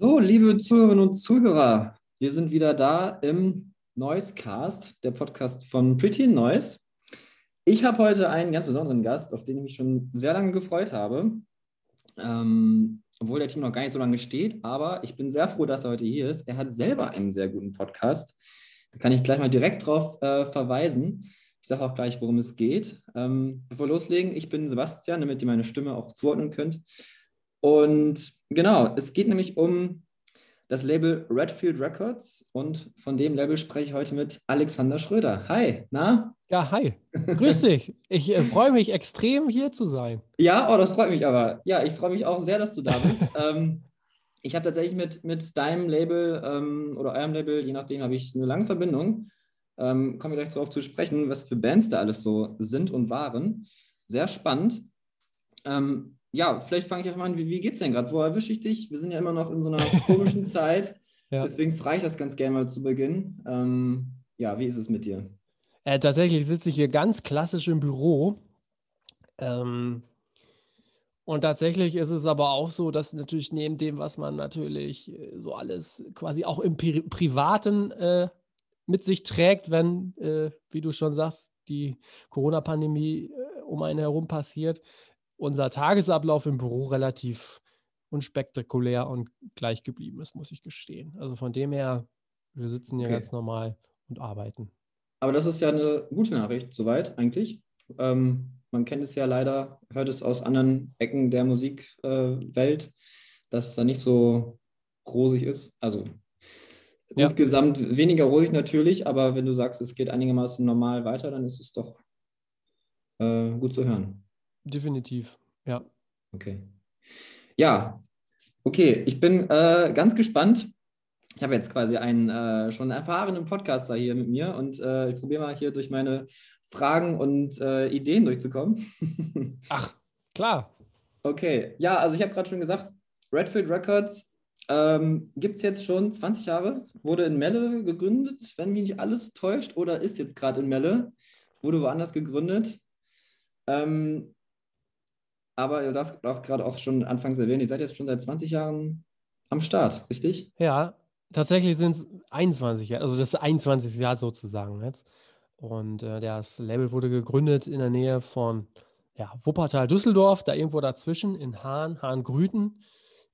So, liebe Zuhörerinnen und Zuhörer, wir sind wieder da im Noisecast, der Podcast von Pretty Noise. Ich habe heute einen ganz besonderen Gast, auf den ich mich schon sehr lange gefreut habe. Ähm, obwohl der Team noch gar nicht so lange steht, aber ich bin sehr froh, dass er heute hier ist. Er hat selber einen sehr guten Podcast. Da kann ich gleich mal direkt drauf äh, verweisen. Ich sage auch gleich, worum es geht. Ähm, bevor wir loslegen, ich bin Sebastian, damit ihr meine Stimme auch zuordnen könnt. Und genau, es geht nämlich um das Label Redfield Records und von dem Label spreche ich heute mit Alexander Schröder. Hi, na? Ja, hi. Grüß dich. Ich äh, freue mich extrem, hier zu sein. Ja, oh, das freut mich aber. Ja, ich freue mich auch sehr, dass du da bist. ähm, ich habe tatsächlich mit, mit deinem Label ähm, oder eurem Label, je nachdem, habe ich eine lange Verbindung. Ähm, kommen wir gleich darauf zu sprechen, was für Bands da alles so sind und waren. Sehr spannend. Ähm, ja, vielleicht fange ich einfach mal an. Wie, wie geht's denn gerade? Wo erwische ich dich? Wir sind ja immer noch in so einer komischen Zeit. Ja. Deswegen frage ich das ganz gerne mal zu Beginn. Ähm, ja, wie ist es mit dir? Äh, tatsächlich sitze ich hier ganz klassisch im Büro. Ähm, und tatsächlich ist es aber auch so, dass natürlich neben dem, was man natürlich äh, so alles quasi auch im Pri Privaten äh, mit sich trägt, wenn, äh, wie du schon sagst, die Corona-Pandemie äh, um einen herum passiert, unser Tagesablauf im Büro relativ unspektakulär und gleich geblieben ist, muss ich gestehen. Also von dem her, wir sitzen hier okay. ganz normal und arbeiten. Aber das ist ja eine gute Nachricht, soweit eigentlich. Ähm, man kennt es ja leider, hört es aus anderen Ecken der Musikwelt, äh, dass es da nicht so rosig ist. Also ja. insgesamt weniger rosig natürlich, aber wenn du sagst, es geht einigermaßen normal weiter, dann ist es doch äh, gut zu hören. Definitiv, ja. Okay. Ja, okay. Ich bin äh, ganz gespannt. Ich habe jetzt quasi einen äh, schon erfahrenen Podcaster hier mit mir und äh, ich probiere mal hier durch meine Fragen und äh, Ideen durchzukommen. Ach, klar. Okay. Ja, also ich habe gerade schon gesagt, Redfield Records ähm, gibt es jetzt schon 20 Jahre, wurde in Melle gegründet, wenn mich nicht alles täuscht, oder ist jetzt gerade in Melle, wurde woanders gegründet. Ähm, aber du hast auch gerade auch schon anfangs erwähnt, ihr seid jetzt schon seit 20 Jahren am Start, richtig? Ja, tatsächlich sind es 21 Jahre, also das 21. Jahr sozusagen jetzt. Und äh, das Label wurde gegründet in der Nähe von ja, Wuppertal, Düsseldorf, da irgendwo dazwischen in Hahn, Hahn-Grüten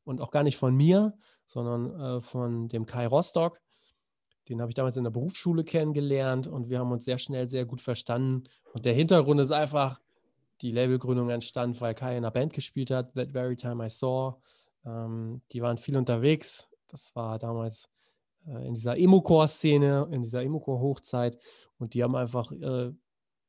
und auch gar nicht von mir, sondern äh, von dem Kai Rostock. Den habe ich damals in der Berufsschule kennengelernt und wir haben uns sehr schnell sehr gut verstanden. Und der Hintergrund ist einfach, die Labelgründung entstand, weil Kai in einer Band gespielt hat, That Very Time I Saw. Ähm, die waren viel unterwegs. Das war damals äh, in dieser Emo-Core-Szene, in dieser Emo-Core-Hochzeit. Und die haben einfach äh,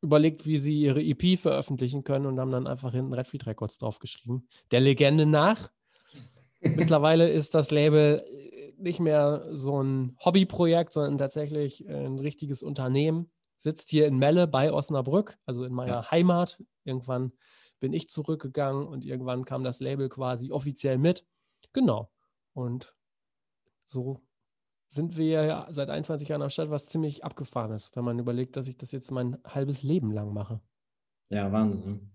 überlegt, wie sie ihre EP veröffentlichen können und haben dann einfach hinten Redfield Records draufgeschrieben. Der Legende nach. Mittlerweile ist das Label äh, nicht mehr so ein Hobbyprojekt, sondern tatsächlich ein richtiges Unternehmen sitzt hier in Melle bei Osnabrück, also in meiner ja. Heimat. Irgendwann bin ich zurückgegangen und irgendwann kam das Label quasi offiziell mit. Genau. Und so sind wir ja seit 21 Jahren am Start, was ziemlich abgefahren ist, wenn man überlegt, dass ich das jetzt mein halbes Leben lang mache. Ja, Wahnsinn.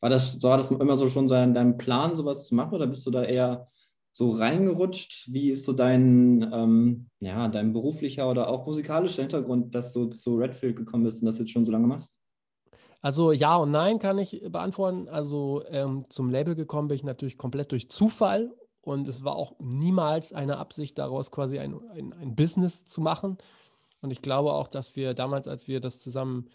War das, war das immer so schon sein, dein Plan, sowas zu machen, oder bist du da eher so reingerutscht? Wie ist so dein, ähm, ja, dein beruflicher oder auch musikalischer Hintergrund, dass du zu Redfield gekommen bist und das jetzt schon so lange machst? Also ja und nein kann ich beantworten. Also ähm, zum Label gekommen bin ich natürlich komplett durch Zufall und es war auch niemals eine Absicht daraus quasi ein, ein, ein Business zu machen. Und ich glaube auch, dass wir damals, als wir das zusammen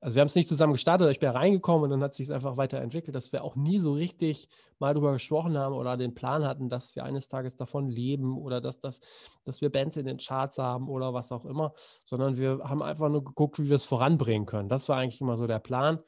also wir haben es nicht zusammen gestartet, ich bin reingekommen und dann hat sich es einfach weiterentwickelt, dass wir auch nie so richtig mal darüber gesprochen haben oder den Plan hatten, dass wir eines Tages davon leben oder dass, das, dass wir Bands in den Charts haben oder was auch immer, sondern wir haben einfach nur geguckt, wie wir es voranbringen können. Das war eigentlich immer so der Plan.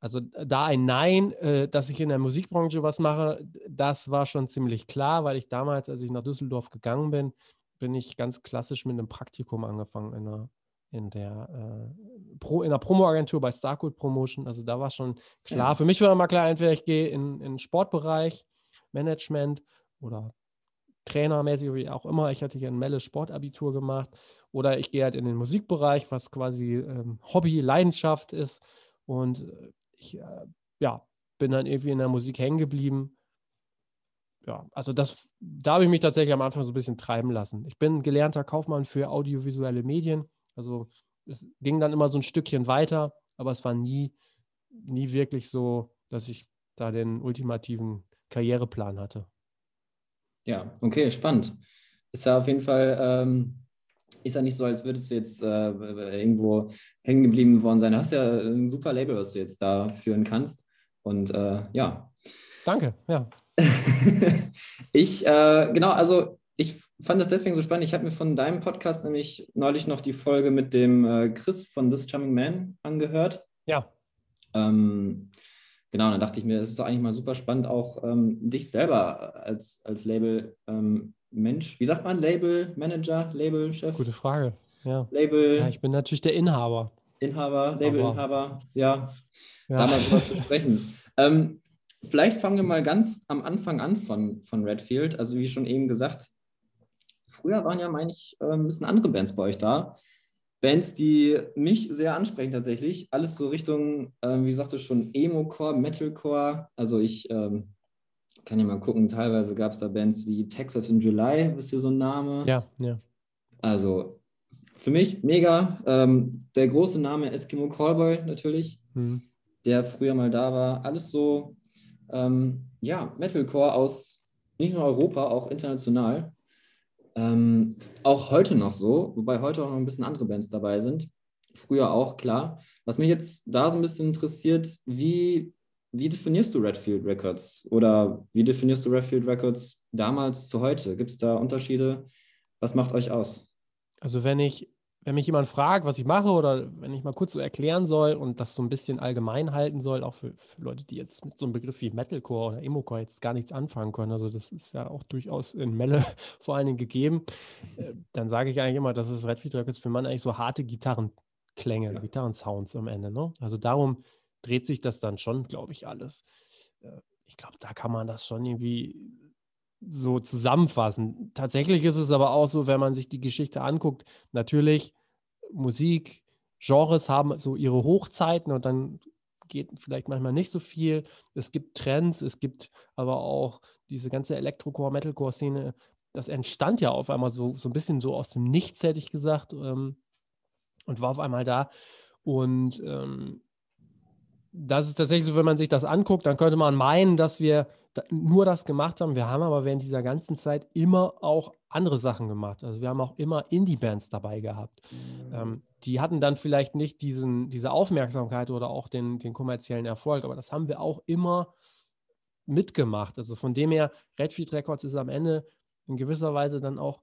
Also da ein Nein, äh, dass ich in der Musikbranche was mache, das war schon ziemlich klar, weil ich damals, als ich nach Düsseldorf gegangen bin, bin ich ganz klassisch mit einem Praktikum angefangen in einer in der, äh, Pro, in der Promo-Agentur bei Starcode Promotion. Also da war schon klar. Ja. Für mich war immer klar, entweder ich gehe in den Sportbereich, Management oder Trainermäßig, wie auch immer. Ich hatte hier ein Melle Sportabitur gemacht. Oder ich gehe halt in den Musikbereich, was quasi ähm, Hobby, Leidenschaft ist. Und äh, ich äh, ja, bin dann irgendwie in der Musik hängen geblieben. ja, also das, da habe ich mich tatsächlich am Anfang so ein bisschen treiben lassen. Ich bin gelernter Kaufmann für audiovisuelle Medien. Also es ging dann immer so ein Stückchen weiter, aber es war nie, nie wirklich so, dass ich da den ultimativen Karriereplan hatte. Ja, okay, spannend. Ist ja auf jeden Fall, ähm, ist ja nicht so, als würdest du jetzt äh, irgendwo hängen geblieben worden sein. Du hast ja ein super Label, was du jetzt da führen kannst. Und äh, ja. Danke, ja. ich, äh, genau, also ich fand das deswegen so spannend. Ich habe mir von deinem Podcast nämlich neulich noch die Folge mit dem äh, Chris von This Charming Man angehört. Ja. Ähm, genau, dann dachte ich mir, es ist doch eigentlich mal super spannend, auch ähm, dich selber als, als Label ähm, Mensch, wie sagt man, Label Manager, Label Chef? Gute Frage. Ja. Label. Ja, ich bin natürlich der Inhaber. Inhaber, Labelinhaber, ja, ja. Da mal drüber zu sprechen. Ähm, vielleicht fangen wir mal ganz am Anfang an von, von Redfield. Also wie schon eben gesagt, früher waren ja, meine ich, ein bisschen andere Bands bei euch da. Bands, die mich sehr ansprechen tatsächlich. Alles so Richtung, äh, wie sagte schon, Emo-Core, Metalcore. Also ich ähm, kann ja mal gucken, teilweise gab es da Bands wie Texas in July, wisst ihr so ein Name? Ja, ja. Also für mich mega. Ähm, der große Name Eskimo Callboy natürlich, mhm. der früher mal da war. Alles so, ähm, ja, Metalcore aus nicht nur Europa, auch international. Ähm, auch heute noch so, wobei heute auch noch ein bisschen andere Bands dabei sind. Früher auch, klar. Was mich jetzt da so ein bisschen interessiert, wie, wie definierst du Redfield Records? Oder wie definierst du Redfield Records damals zu heute? Gibt es da Unterschiede? Was macht euch aus? Also wenn ich, wenn mich jemand fragt, was ich mache oder wenn ich mal kurz so erklären soll und das so ein bisschen allgemein halten soll, auch für, für Leute, die jetzt mit so einem Begriff wie Metalcore oder Emocore jetzt gar nichts anfangen können, also das ist ja auch durchaus in Melle vor allen Dingen gegeben, äh, dann sage ich eigentlich immer, dass es Redfield Records für man eigentlich so harte Gitarrenklänge, ja. Gitarrensounds am Ende. Ne? Also darum dreht sich das dann schon, glaube ich, alles. Äh, ich glaube, da kann man das schon irgendwie so zusammenfassen. Tatsächlich ist es aber auch so, wenn man sich die Geschichte anguckt, natürlich Musik, Genres haben so ihre Hochzeiten und dann geht vielleicht manchmal nicht so viel. Es gibt Trends, es gibt aber auch diese ganze Elektrocore, Metalcore-Szene, das entstand ja auf einmal so, so ein bisschen so aus dem Nichts, hätte ich gesagt, ähm, und war auf einmal da. Und ähm, das ist tatsächlich so, wenn man sich das anguckt, dann könnte man meinen, dass wir nur das gemacht haben. Wir haben aber während dieser ganzen Zeit immer auch andere Sachen gemacht. Also wir haben auch immer Indie-Bands dabei gehabt. Mhm. Ähm, die hatten dann vielleicht nicht diesen, diese Aufmerksamkeit oder auch den, den kommerziellen Erfolg, aber das haben wir auch immer mitgemacht. Also von dem her, Redfield Records ist am Ende in gewisser Weise dann auch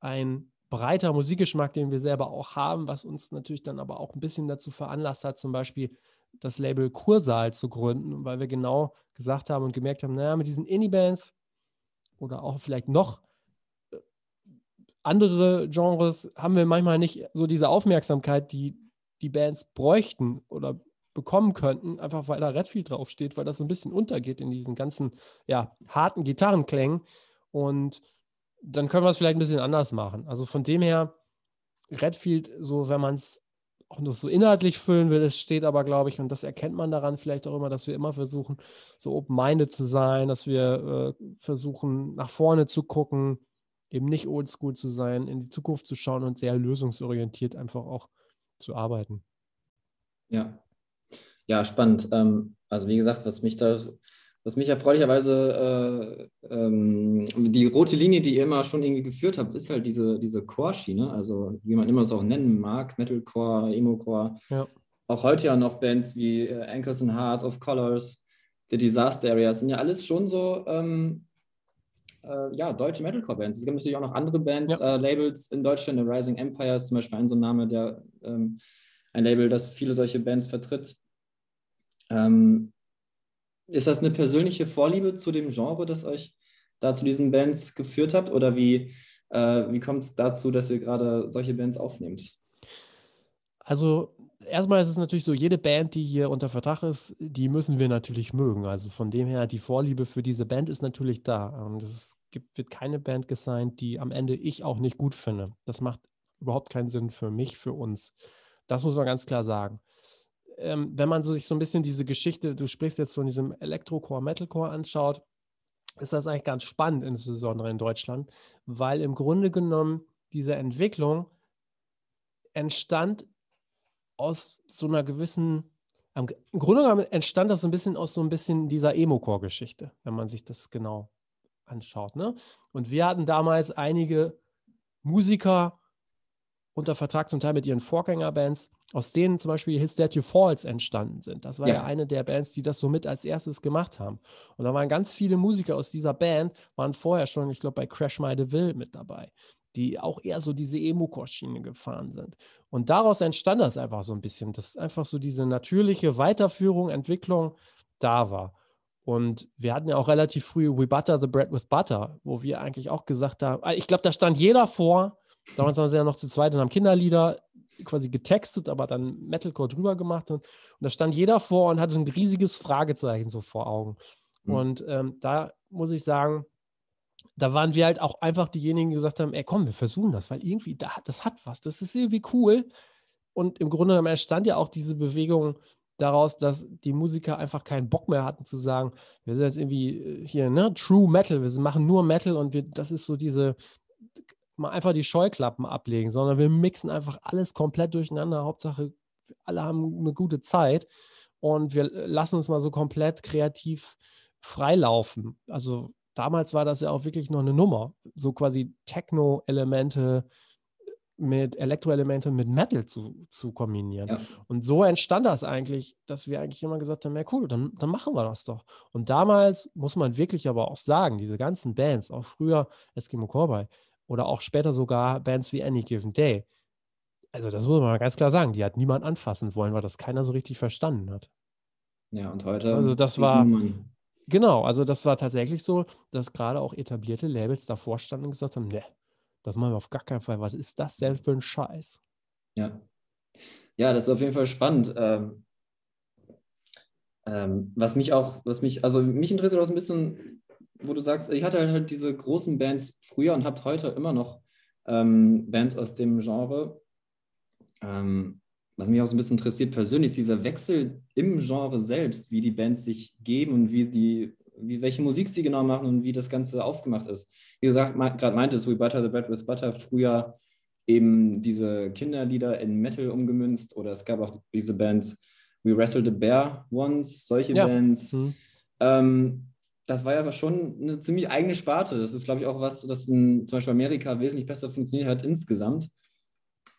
ein breiter Musikgeschmack, den wir selber auch haben, was uns natürlich dann aber auch ein bisschen dazu veranlasst hat, zum Beispiel das Label Kursaal zu gründen, weil wir genau gesagt haben und gemerkt haben, naja, mit diesen Indie-Bands oder auch vielleicht noch andere Genres haben wir manchmal nicht so diese Aufmerksamkeit, die die Bands bräuchten oder bekommen könnten, einfach weil da Redfield draufsteht, weil das so ein bisschen untergeht in diesen ganzen ja, harten Gitarrenklängen. Und dann können wir es vielleicht ein bisschen anders machen. Also von dem her, Redfield, so wenn man es auch noch so inhaltlich füllen will. Es steht aber, glaube ich, und das erkennt man daran vielleicht auch immer, dass wir immer versuchen, so open-minded zu sein, dass wir äh, versuchen, nach vorne zu gucken, eben nicht oldschool zu sein, in die Zukunft zu schauen und sehr lösungsorientiert einfach auch zu arbeiten. Ja, ja, spannend. Ähm, also wie gesagt, was mich da was mich erfreulicherweise, äh, ähm, die rote Linie, die ihr immer schon irgendwie geführt habt, ist halt diese, diese Core-Schiene, also wie man immer es auch nennen mag, Metalcore, Emo-Core. Ja. Auch heute ja noch Bands wie äh, Anchors and Hearts, of Colors, The Disaster Areas, sind ja alles schon so, ähm, äh, ja, deutsche Metalcore-Bands. Es gibt natürlich auch noch andere Bands, ja. äh, Labels in Deutschland, The Rising Empire ist zum Beispiel ein so ein Name, der ähm, ein Label, das viele solche Bands vertritt. Ähm, ist das eine persönliche Vorliebe zu dem Genre, das euch da zu diesen Bands geführt hat? Oder wie, äh, wie kommt es dazu, dass ihr gerade solche Bands aufnehmt? Also erstmal ist es natürlich so, jede Band, die hier unter Vertrag ist, die müssen wir natürlich mögen. Also von dem her, die Vorliebe für diese Band ist natürlich da. Und es gibt, wird keine Band gesigned, die am Ende ich auch nicht gut finde. Das macht überhaupt keinen Sinn für mich, für uns. Das muss man ganz klar sagen ähm, wenn man sich so ein bisschen diese Geschichte, du sprichst jetzt von diesem Elektrocore, Metalcore anschaut, ist das eigentlich ganz spannend, insbesondere in Deutschland, weil im Grunde genommen diese Entwicklung entstand aus so einer gewissen, im Grunde genommen entstand das so ein bisschen aus so ein bisschen dieser Emo-Core-Geschichte, wenn man sich das genau anschaut. Ne? Und wir hatten damals einige Musiker unter Vertrag, zum Teil mit ihren Vorgängerbands, aus denen zum Beispiel His That You Falls entstanden sind. Das war ja. ja. eine der Bands, die das so mit als erstes gemacht haben. Und da waren ganz viele Musiker aus dieser Band, waren vorher schon, ich glaube, bei Crash My Deville mit dabei, die auch eher so diese Emo-Schiene gefahren sind. Und daraus entstand das einfach so ein bisschen, dass einfach so diese natürliche Weiterführung, Entwicklung da war. Und wir hatten ja auch relativ früh We Butter the Bread with Butter, wo wir eigentlich auch gesagt haben, ah, ich glaube, da stand jeder vor, damals waren sie ja noch zu zweit und haben Kinderlieder quasi getextet, aber dann Metalcore drüber gemacht. Und, und da stand jeder vor und hatte ein riesiges Fragezeichen so vor Augen. Mhm. Und ähm, da muss ich sagen, da waren wir halt auch einfach diejenigen, die gesagt haben, ey komm, wir versuchen das, weil irgendwie, da, das hat was, das ist irgendwie cool. Und im Grunde genommen entstand ja auch diese Bewegung daraus, dass die Musiker einfach keinen Bock mehr hatten zu sagen, wir sind jetzt irgendwie äh, hier, ne, True Metal, wir machen nur Metal und wir, das ist so diese, mal einfach die Scheuklappen ablegen, sondern wir mixen einfach alles komplett durcheinander. Hauptsache, alle haben eine gute Zeit und wir lassen uns mal so komplett kreativ freilaufen. Also damals war das ja auch wirklich noch eine Nummer, so quasi Techno-Elemente mit Elektroelemente mit Metal zu, zu kombinieren. Ja. Und so entstand das eigentlich, dass wir eigentlich immer gesagt haben, ja cool, dann, dann machen wir das doch. Und damals muss man wirklich aber auch sagen, diese ganzen Bands, auch früher Eskimo Cowboy, oder auch später sogar Bands wie Any Given Day. Also das muss man mal ganz klar sagen, die hat niemand anfassen wollen, weil das keiner so richtig verstanden hat. Ja, und heute. Also das war. Genau, also das war tatsächlich so, dass gerade auch etablierte Labels davor standen und gesagt haben, ne, das machen wir auf gar keinen Fall. Was ist das denn für ein Scheiß? Ja. Ja, das ist auf jeden Fall spannend. Ähm, ähm, was mich auch, was mich, also mich interessiert auch ein bisschen, wo du sagst, ich hatte halt diese großen Bands früher und habt heute immer noch ähm, Bands aus dem Genre. Ähm, was mich auch so ein bisschen interessiert persönlich, ist dieser Wechsel im Genre selbst, wie die Bands sich geben und wie die, wie, welche Musik sie genau machen und wie das Ganze aufgemacht ist. Wie gesagt, gerade meintest, We Butter the Bread with Butter, früher eben diese Kinderlieder in Metal umgemünzt oder es gab auch diese Band We Wrestled a Bear Once, solche ja. Bands. Mhm. Ähm, das war ja schon eine ziemlich eigene Sparte. Das ist, glaube ich, auch was, das in zum Beispiel Amerika wesentlich besser funktioniert hat insgesamt.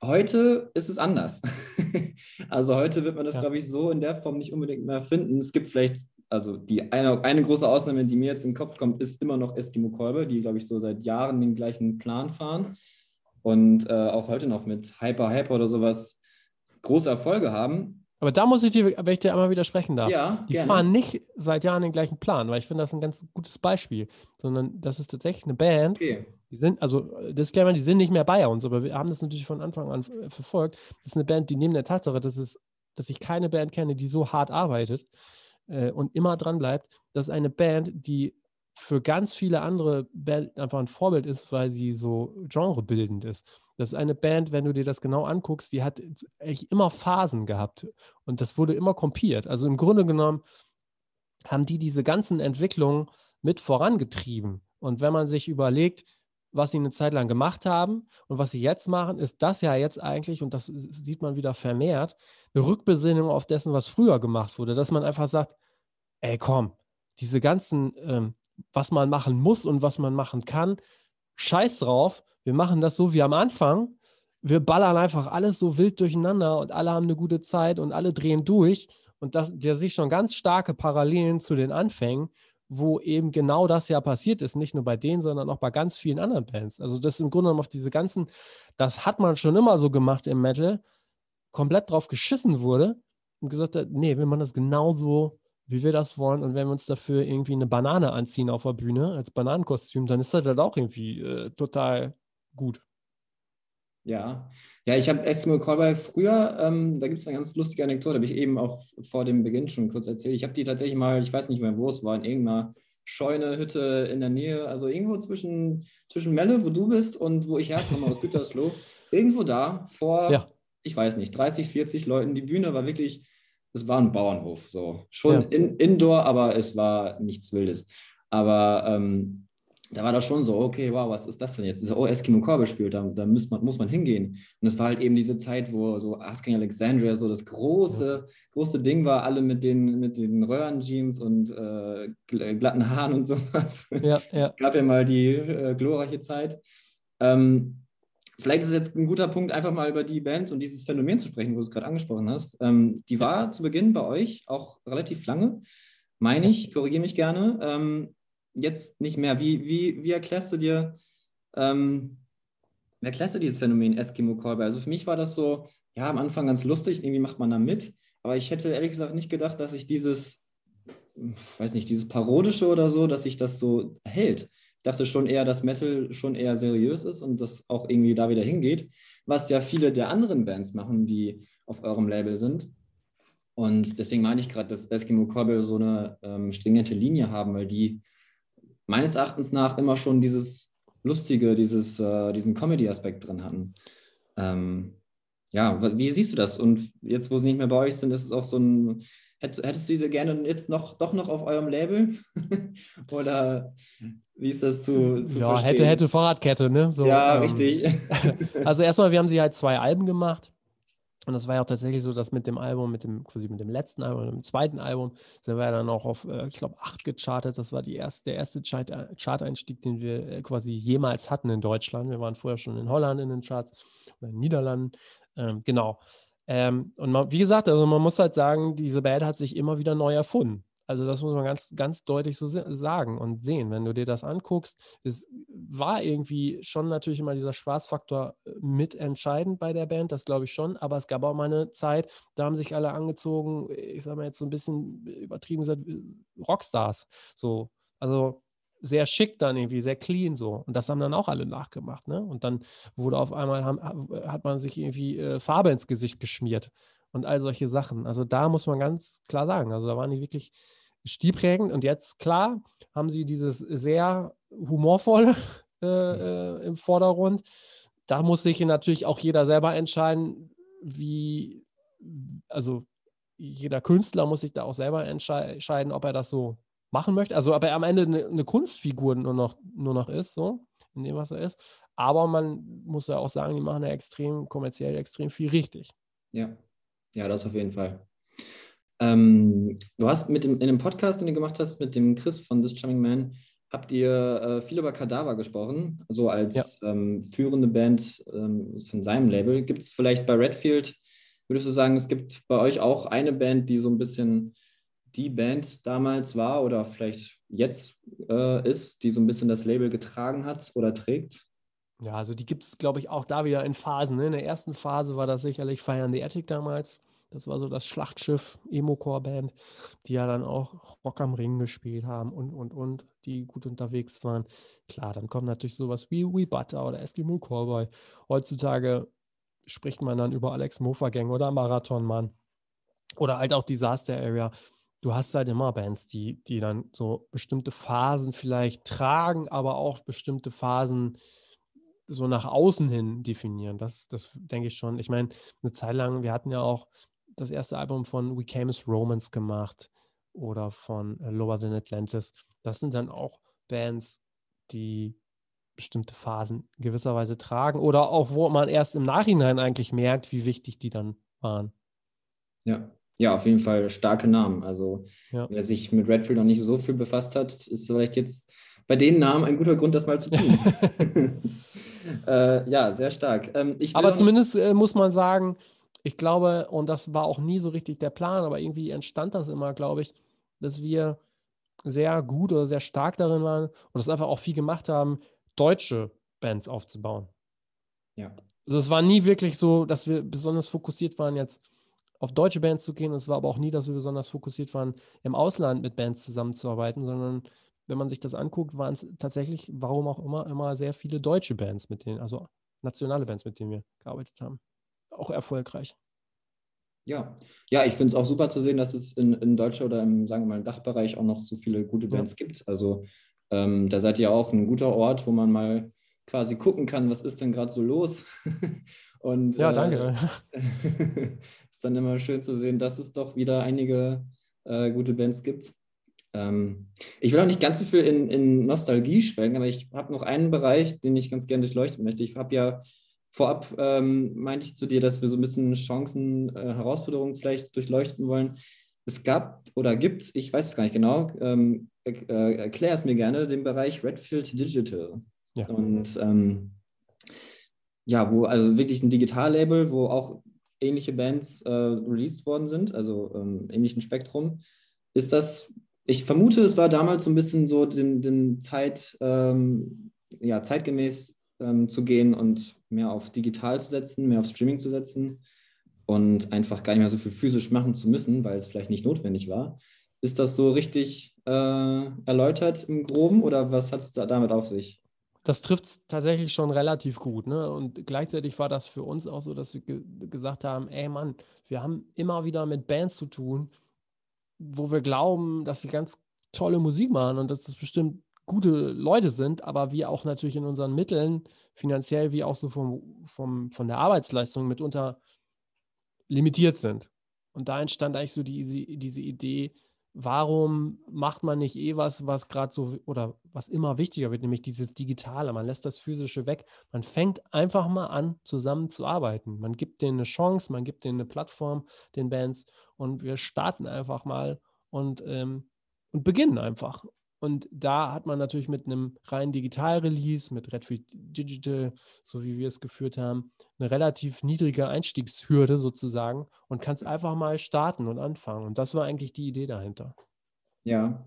Heute ist es anders. also heute wird man das, ja. glaube ich, so in der Form nicht unbedingt mehr finden. Es gibt vielleicht, also die eine, eine große Ausnahme, die mir jetzt in den Kopf kommt, ist immer noch Eskimo Kolbe, die, glaube ich, so seit Jahren den gleichen Plan fahren und äh, auch heute noch mit Hyper Hyper oder sowas große Erfolge haben. Aber da muss ich dir, wenn ich dir einmal widersprechen darf, ja, die gerne. fahren nicht seit Jahren den gleichen Plan, weil ich finde das ein ganz gutes Beispiel, sondern das ist tatsächlich eine Band, okay. die sind, also Disclaimer, die sind nicht mehr bei uns, aber wir haben das natürlich von Anfang an verfolgt. Das ist eine Band, die neben der Tatsache, dass, es, dass ich keine Band kenne, die so hart arbeitet äh, und immer dran bleibt, das ist eine Band, die für ganz viele andere Bands einfach ein Vorbild ist, weil sie so genrebildend ist. Das ist eine Band, wenn du dir das genau anguckst, die hat eigentlich immer Phasen gehabt und das wurde immer kompiert. Also im Grunde genommen haben die diese ganzen Entwicklungen mit vorangetrieben. Und wenn man sich überlegt, was sie eine Zeit lang gemacht haben und was sie jetzt machen, ist das ja jetzt eigentlich, und das sieht man wieder vermehrt, eine Rückbesinnung auf dessen, was früher gemacht wurde, dass man einfach sagt, ey komm, diese ganzen, ähm, was man machen muss und was man machen kann, scheiß drauf, wir machen das so wie am Anfang. Wir ballern einfach alles so wild durcheinander und alle haben eine gute Zeit und alle drehen durch. Und das, der sich schon ganz starke Parallelen zu den Anfängen, wo eben genau das ja passiert ist, nicht nur bei denen, sondern auch bei ganz vielen anderen Bands. Also das im Grunde genommen auf diese ganzen, das hat man schon immer so gemacht im Metal, komplett drauf geschissen wurde und gesagt hat, nee, wenn man das genauso wie wir das wollen. Und wenn wir uns dafür irgendwie eine Banane anziehen auf der Bühne als Bananenkostüm, dann ist das halt auch irgendwie äh, total gut. Ja, ja, ich habe Eskimo Callboy früher, ähm, da gibt es eine ganz lustige Anekdote, habe ich eben auch vor dem Beginn schon kurz erzählt. Ich habe die tatsächlich mal, ich weiß nicht mehr, wo es war, in irgendeiner Scheune, Hütte in der Nähe, also irgendwo zwischen, zwischen Melle, wo du bist, und wo ich herkomme, aus Gütersloh, irgendwo da vor, ja. ich weiß nicht, 30, 40 Leuten. Die Bühne war wirklich, es war ein Bauernhof, so. Schon ja. in, indoor, aber es war nichts Wildes. Aber ähm, da war das schon so, okay, wow, was ist das denn jetzt? Oh, Eskimo Korbe spielt, da, da muss, man, muss man hingehen. Und es war halt eben diese Zeit, wo so Asking Alexandria so das große, große Ding war, alle mit den, mit den Röhrenjeans und äh, glatten Haaren und sowas. Ja, ja. Gab ja mal die äh, glorreiche Zeit. Ähm, vielleicht ist es jetzt ein guter Punkt, einfach mal über die Band und dieses Phänomen zu sprechen, wo du es gerade angesprochen hast. Ähm, die war zu Beginn bei euch auch relativ lange, meine ich, korrigiere mich gerne. Ähm, jetzt nicht mehr. Wie, wie, wie erklärst du dir, ähm, erklärst du dieses Phänomen Eskimo Callboy? Also für mich war das so, ja, am Anfang ganz lustig, irgendwie macht man da mit, aber ich hätte ehrlich gesagt nicht gedacht, dass ich dieses, weiß nicht, dieses Parodische oder so, dass sich das so hält. Ich dachte schon eher, dass Metal schon eher seriös ist und das auch irgendwie da wieder hingeht, was ja viele der anderen Bands machen, die auf eurem Label sind. Und deswegen meine ich gerade, dass Eskimo Callboy so eine ähm, stringente Linie haben, weil die meines Erachtens nach immer schon dieses Lustige, dieses, äh, diesen Comedy-Aspekt drin hatten. Ähm, ja, wie siehst du das? Und jetzt, wo sie nicht mehr bei euch sind, ist es auch so ein, hättest du die gerne jetzt noch doch noch auf eurem Label? Oder wie ist das zu, zu Ja, verstehen? hätte, hätte Fahrradkette, ne? So, ja, ähm, richtig. also erstmal, wir haben sie halt zwei Alben gemacht. Und das war ja auch tatsächlich so, dass mit dem Album, mit dem, quasi mit dem letzten Album, mit dem zweiten Album, sind wir ja dann auch auf, äh, ich glaube, acht gechartet. Das war die erste, der erste äh, Chart-Einstieg, den wir äh, quasi jemals hatten in Deutschland. Wir waren vorher schon in Holland in den Charts oder in den Niederlanden. Ähm, genau. Ähm, und man, wie gesagt, also man muss halt sagen, diese Band hat sich immer wieder neu erfunden. Also das muss man ganz, ganz deutlich so sagen und sehen. Wenn du dir das anguckst, es war irgendwie schon natürlich immer dieser Spaßfaktor äh, mitentscheidend bei der Band, das glaube ich schon. Aber es gab auch mal eine Zeit, da haben sich alle angezogen, ich sage mal jetzt so ein bisschen übertrieben gesagt, Rockstars. So, also sehr schick dann irgendwie, sehr clean so. Und das haben dann auch alle nachgemacht. Ne? Und dann wurde auf einmal, haben, hat man sich irgendwie äh, Farbe ins Gesicht geschmiert und all solche Sachen. Also da muss man ganz klar sagen, also da waren die wirklich stilprägend und jetzt, klar, haben sie dieses sehr humorvolle äh, äh, im Vordergrund. Da muss sich natürlich auch jeder selber entscheiden, wie, also jeder Künstler muss sich da auch selber entscheiden, ob er das so machen möchte. Also ob er am Ende eine, eine Kunstfigur nur noch, nur noch ist, so, in dem, was er ist. Aber man muss ja auch sagen, die machen ja extrem kommerziell extrem viel richtig. Ja, ja, das auf jeden Fall. Ähm, du hast mit dem, in dem Podcast, den du gemacht hast, mit dem Chris von This Charming Man, habt ihr äh, viel über Kadaver gesprochen, also als ja. ähm, führende Band ähm, von seinem Label. Gibt es vielleicht bei Redfield, würdest du sagen, es gibt bei euch auch eine Band, die so ein bisschen die Band damals war oder vielleicht jetzt äh, ist, die so ein bisschen das Label getragen hat oder trägt? Ja, also die gibt es, glaube ich, auch da wieder in Phasen. Ne? In der ersten Phase war das sicherlich Fire in the Attic damals. Das war so das Schlachtschiff Emo-Core-Band, die ja dann auch Rock am Ring gespielt haben und, und, und, die gut unterwegs waren. Klar, dann kommt natürlich sowas wie We Butter oder Eskimo Cowboy. Heutzutage spricht man dann über Alex Mofa Gang oder Marathonmann oder halt auch Disaster Area. Du hast halt immer Bands, die, die dann so bestimmte Phasen vielleicht tragen, aber auch bestimmte Phasen so nach außen hin definieren. Das, das denke ich schon. Ich meine, eine Zeit lang, wir hatten ja auch das erste Album von We Came as Romans gemacht oder von Lower Than Atlantis. Das sind dann auch Bands, die bestimmte Phasen gewisserweise tragen oder auch, wo man erst im Nachhinein eigentlich merkt, wie wichtig die dann waren. Ja, ja, auf jeden Fall starke Namen. Also, ja. wer sich mit Redfield noch nicht so viel befasst hat, ist vielleicht jetzt bei den Namen ein guter Grund, das mal zu tun. äh, ja, sehr stark. Ähm, Aber zumindest äh, muss man sagen, ich glaube, und das war auch nie so richtig der Plan, aber irgendwie entstand das immer, glaube ich, dass wir sehr gut oder sehr stark darin waren und das einfach auch viel gemacht haben, deutsche Bands aufzubauen. Ja. Also es war nie wirklich so, dass wir besonders fokussiert waren, jetzt auf deutsche Bands zu gehen. Es war aber auch nie, dass wir besonders fokussiert waren, im Ausland mit Bands zusammenzuarbeiten, sondern wenn man sich das anguckt, waren es tatsächlich, warum auch immer, immer sehr viele deutsche Bands, mit denen, also nationale Bands, mit denen wir gearbeitet haben auch erfolgreich. Ja, ja, ich finde es auch super zu sehen, dass es in, in Deutschland oder im, sagen wir mal, im Dachbereich auch noch so viele gute Bands ja. gibt. Also ähm, da seid ihr auch ein guter Ort, wo man mal quasi gucken kann, was ist denn gerade so los. Und ja, danke. Äh, ist dann immer schön zu sehen, dass es doch wieder einige äh, gute Bands gibt. Ähm, ich will auch nicht ganz so viel in, in Nostalgie schwelgen, aber ich habe noch einen Bereich, den ich ganz gerne durchleuchten möchte. Ich habe ja vorab, ähm, meinte ich zu dir, dass wir so ein bisschen Chancen, äh, Herausforderungen vielleicht durchleuchten wollen. Es gab oder gibt, ich weiß es gar nicht genau, ähm, äh, erklär es mir gerne, den Bereich Redfield Digital. Ja. Und ähm, ja, wo also wirklich ein Digitallabel, wo auch ähnliche Bands äh, released worden sind, also ähm, ähnlichen Spektrum. Ist das, ich vermute, es war damals so ein bisschen so den, den Zeit, ähm, ja, zeitgemäß ähm, zu gehen und mehr auf digital zu setzen, mehr auf Streaming zu setzen und einfach gar nicht mehr so viel physisch machen zu müssen, weil es vielleicht nicht notwendig war. Ist das so richtig äh, erläutert im Groben oder was hat es da damit auf sich? Das trifft es tatsächlich schon relativ gut. Ne? Und gleichzeitig war das für uns auch so, dass wir ge gesagt haben, ey Mann, wir haben immer wieder mit Bands zu tun, wo wir glauben, dass sie ganz tolle Musik machen und dass das bestimmt gute Leute sind, aber wir auch natürlich in unseren Mitteln, finanziell wie auch so vom, vom, von der Arbeitsleistung mitunter limitiert sind. Und da entstand eigentlich so die, diese Idee, warum macht man nicht eh was, was gerade so oder was immer wichtiger wird, nämlich dieses Digitale. Man lässt das Physische weg. Man fängt einfach mal an, zusammen zu arbeiten. Man gibt denen eine Chance, man gibt denen eine Plattform, den Bands, und wir starten einfach mal und, ähm, und beginnen einfach. Und da hat man natürlich mit einem reinen Digital-Release, mit Redfield Digital, so wie wir es geführt haben, eine relativ niedrige Einstiegshürde sozusagen und kannst einfach mal starten und anfangen. Und das war eigentlich die Idee dahinter. Ja,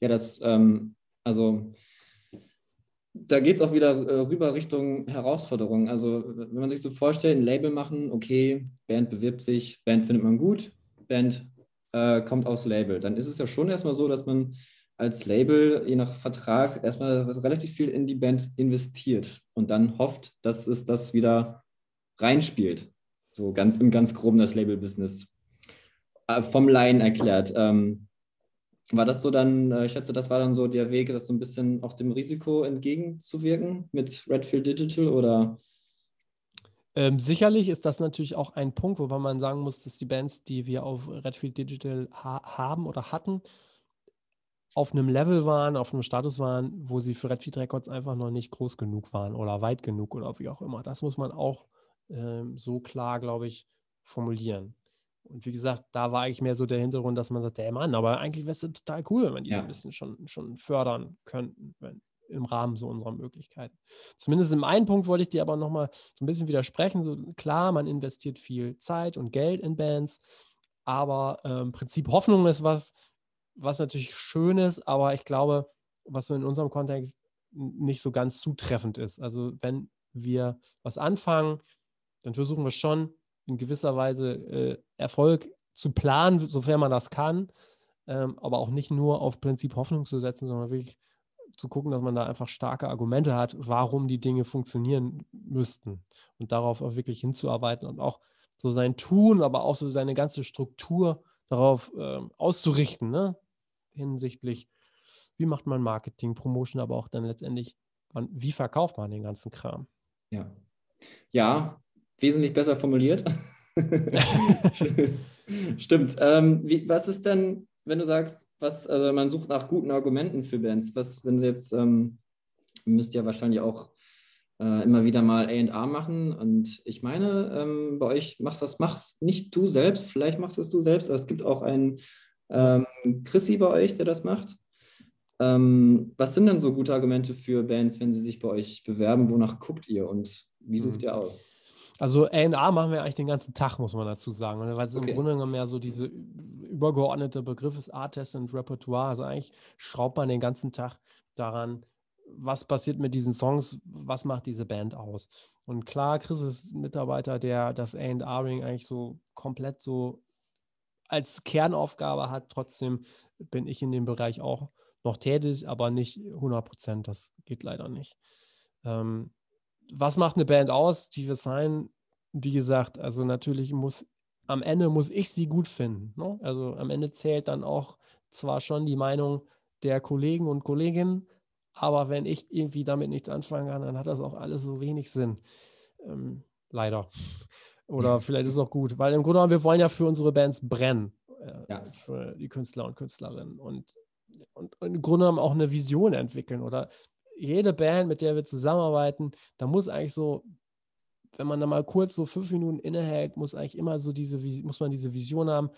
ja, das, ähm, also da geht es auch wieder äh, rüber Richtung Herausforderungen. Also, wenn man sich so vorstellt, ein Label machen, okay, Band bewirbt sich, Band findet man gut, Band äh, kommt aufs Label. Dann ist es ja schon erstmal so, dass man als Label, je nach Vertrag, erstmal relativ viel in die Band investiert und dann hofft, dass es das wieder reinspielt. So ganz im ganz groben das Label-Business. Äh, vom Laien erklärt. Ähm, war das so dann, äh, ich schätze, das war dann so der Weg, das so ein bisschen auch dem Risiko entgegenzuwirken mit Redfield Digital oder? Ähm, sicherlich ist das natürlich auch ein Punkt, wobei man sagen muss, dass die Bands, die wir auf Redfield Digital ha haben oder hatten, auf einem Level waren, auf einem Status waren, wo sie für Redfeed Records einfach noch nicht groß genug waren oder weit genug oder wie auch immer. Das muss man auch ähm, so klar, glaube ich, formulieren. Und wie gesagt, da war eigentlich mehr so der Hintergrund, dass man sagt, ey Mann, aber eigentlich wäre es total cool, wenn die ja. ein bisschen schon, schon fördern könnten, wenn, im Rahmen so unserer Möglichkeiten. Zumindest im einen Punkt wollte ich dir aber nochmal so ein bisschen widersprechen. So, klar, man investiert viel Zeit und Geld in Bands, aber im Prinzip Hoffnung ist was, was natürlich schön ist, aber ich glaube, was in unserem Kontext nicht so ganz zutreffend ist. Also wenn wir was anfangen, dann versuchen wir schon in gewisser Weise äh, Erfolg zu planen, sofern man das kann, ähm, aber auch nicht nur auf Prinzip Hoffnung zu setzen, sondern wirklich zu gucken, dass man da einfach starke Argumente hat, warum die Dinge funktionieren müssten und darauf auch wirklich hinzuarbeiten und auch so sein Tun, aber auch so seine ganze Struktur darauf äh, auszurichten. Ne? Hinsichtlich, wie macht man Marketing, Promotion, aber auch dann letztendlich, wann, wie verkauft man den ganzen Kram. Ja, ja wesentlich besser formuliert. Stimmt. Ähm, wie, was ist denn, wenn du sagst, was, also man sucht nach guten Argumenten für Bands, was, wenn sie jetzt, ähm, müsst ja wahrscheinlich auch äh, immer wieder mal A&R machen und ich meine, ähm, bei euch machst das, machst nicht du selbst, vielleicht machst es du selbst, aber es gibt auch einen ähm, Chrissy bei euch, der das macht. Ähm, was sind denn so gute Argumente für Bands, wenn sie sich bei euch bewerben? Wonach guckt ihr und wie sucht mhm. ihr aus? Also A&R machen wir eigentlich den ganzen Tag, muss man dazu sagen. Weil es okay. im Grunde genommen ja so diese übergeordnete Begriff ist Artist und Repertoire. Also eigentlich schraubt man den ganzen Tag daran, was passiert mit diesen Songs, was macht diese Band aus. Und klar, Chris ist ein Mitarbeiter, der das A&R-Ring eigentlich so komplett so als Kernaufgabe hat. Trotzdem bin ich in dem Bereich auch noch tätig, aber nicht 100 Prozent. Das geht leider nicht. Ähm, was macht eine Band aus, die wir sein? Wie gesagt, also natürlich muss am Ende muss ich sie gut finden. Ne? Also am Ende zählt dann auch zwar schon die Meinung der Kollegen und Kolleginnen, aber wenn ich irgendwie damit nichts anfangen kann, dann hat das auch alles so wenig Sinn. Ähm, leider. Oder vielleicht ist es auch gut, weil im Grunde genommen, wir wollen ja für unsere Bands brennen. Äh, ja. Für die Künstler und Künstlerinnen. Und und, und im Grunde genommen auch eine Vision entwickeln. Oder jede Band, mit der wir zusammenarbeiten, da muss eigentlich so, wenn man da mal kurz so fünf Minuten innehält, muss eigentlich immer so diese, muss man diese Vision haben,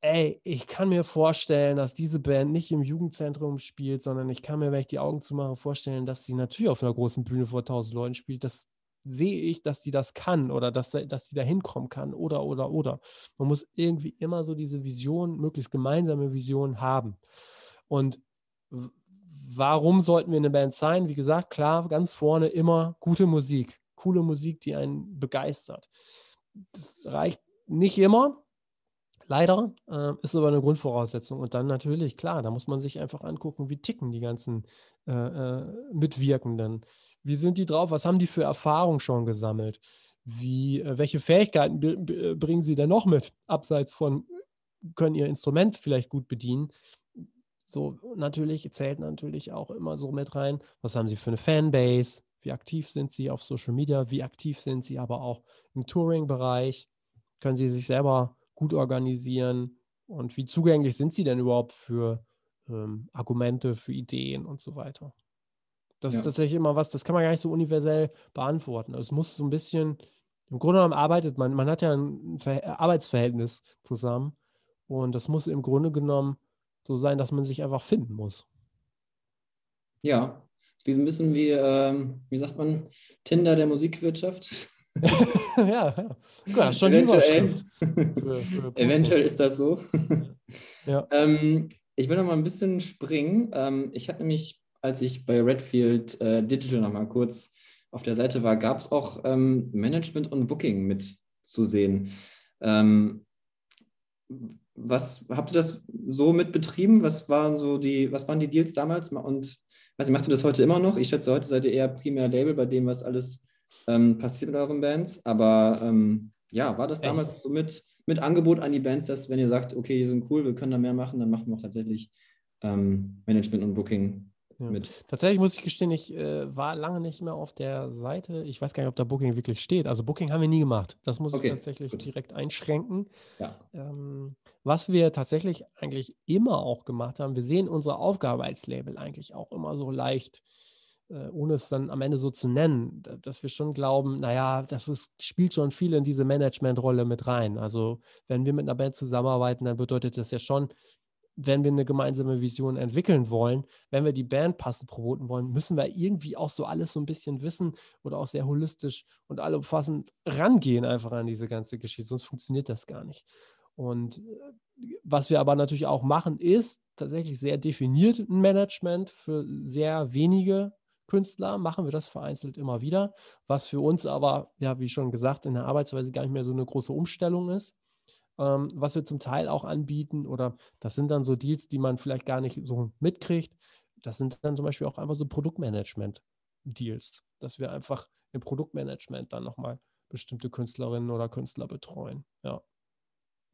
ey, ich kann mir vorstellen, dass diese Band nicht im Jugendzentrum spielt, sondern ich kann mir, wenn ich die Augen zumache, vorstellen, dass sie natürlich auf einer großen Bühne vor tausend Leuten spielt. Das sehe ich, dass die das kann oder dass, dass sie da hinkommen kann oder, oder, oder. Man muss irgendwie immer so diese Vision, möglichst gemeinsame Vision haben. Und warum sollten wir eine Band sein? Wie gesagt, klar, ganz vorne immer gute Musik, coole Musik, die einen begeistert. Das reicht nicht immer, Leider äh, ist aber eine Grundvoraussetzung. Und dann natürlich, klar, da muss man sich einfach angucken, wie ticken die ganzen äh, äh, Mitwirkenden. Wie sind die drauf? Was haben die für Erfahrungen schon gesammelt? Wie, äh, welche Fähigkeiten bringen sie denn noch mit, abseits von, können ihr Instrument vielleicht gut bedienen? So, natürlich zählt natürlich auch immer so mit rein, was haben sie für eine Fanbase? Wie aktiv sind sie auf Social Media? Wie aktiv sind sie aber auch im Touring-Bereich? Können sie sich selber gut organisieren und wie zugänglich sind sie denn überhaupt für ähm, Argumente, für Ideen und so weiter. Das ja. ist tatsächlich immer was, das kann man gar nicht so universell beantworten. Also es muss so ein bisschen, im Grunde genommen arbeitet man, man hat ja ein Ver Arbeitsverhältnis zusammen und das muss im Grunde genommen so sein, dass man sich einfach finden muss. Ja, wie so ein bisschen wie, ähm, wie sagt man, Tinder der Musikwirtschaft. ja, ja. ja schon eventuell, für, für eventuell ist das so. ja. Ähm, ich will noch mal ein bisschen springen. Ähm, ich habe nämlich, als ich bei Redfield äh, Digital noch mal kurz auf der Seite war, gab es auch ähm, Management und Booking mit zu sehen. Ähm, was habt ihr das so mit betrieben? Was waren so die, was waren die Deals damals? Und was macht ihr das heute immer noch? Ich schätze, heute seid ihr eher primär Label bei dem, was alles ähm, passiert mit euren Bands. Aber ähm, ja, war das damals Echt? so mit, mit Angebot an die Bands, dass wenn ihr sagt, okay, die sind cool, wir können da mehr machen, dann machen wir auch tatsächlich ähm, Management und Booking ja. mit. Tatsächlich muss ich gestehen, ich äh, war lange nicht mehr auf der Seite. Ich weiß gar nicht, ob da Booking wirklich steht. Also Booking haben wir nie gemacht. Das muss okay, ich tatsächlich gut. direkt einschränken. Ja. Ähm, was wir tatsächlich eigentlich immer auch gemacht haben, wir sehen unsere Aufgabe als Label eigentlich auch immer so leicht äh, ohne es dann am Ende so zu nennen, dass wir schon glauben, naja, das ist, spielt schon viel in diese Managementrolle mit rein. Also wenn wir mit einer Band zusammenarbeiten, dann bedeutet das ja schon, wenn wir eine gemeinsame Vision entwickeln wollen, wenn wir die Band passend promoten wollen, müssen wir irgendwie auch so alles so ein bisschen wissen oder auch sehr holistisch und allumfassend rangehen einfach an diese ganze Geschichte, sonst funktioniert das gar nicht. Und äh, was wir aber natürlich auch machen, ist tatsächlich sehr definiert ein Management für sehr wenige Künstler machen wir das vereinzelt immer wieder, was für uns aber, ja, wie schon gesagt, in der Arbeitsweise gar nicht mehr so eine große Umstellung ist. Ähm, was wir zum Teil auch anbieten, oder das sind dann so Deals, die man vielleicht gar nicht so mitkriegt. Das sind dann zum Beispiel auch einfach so Produktmanagement-Deals, dass wir einfach im Produktmanagement dann nochmal bestimmte Künstlerinnen oder Künstler betreuen. Ja.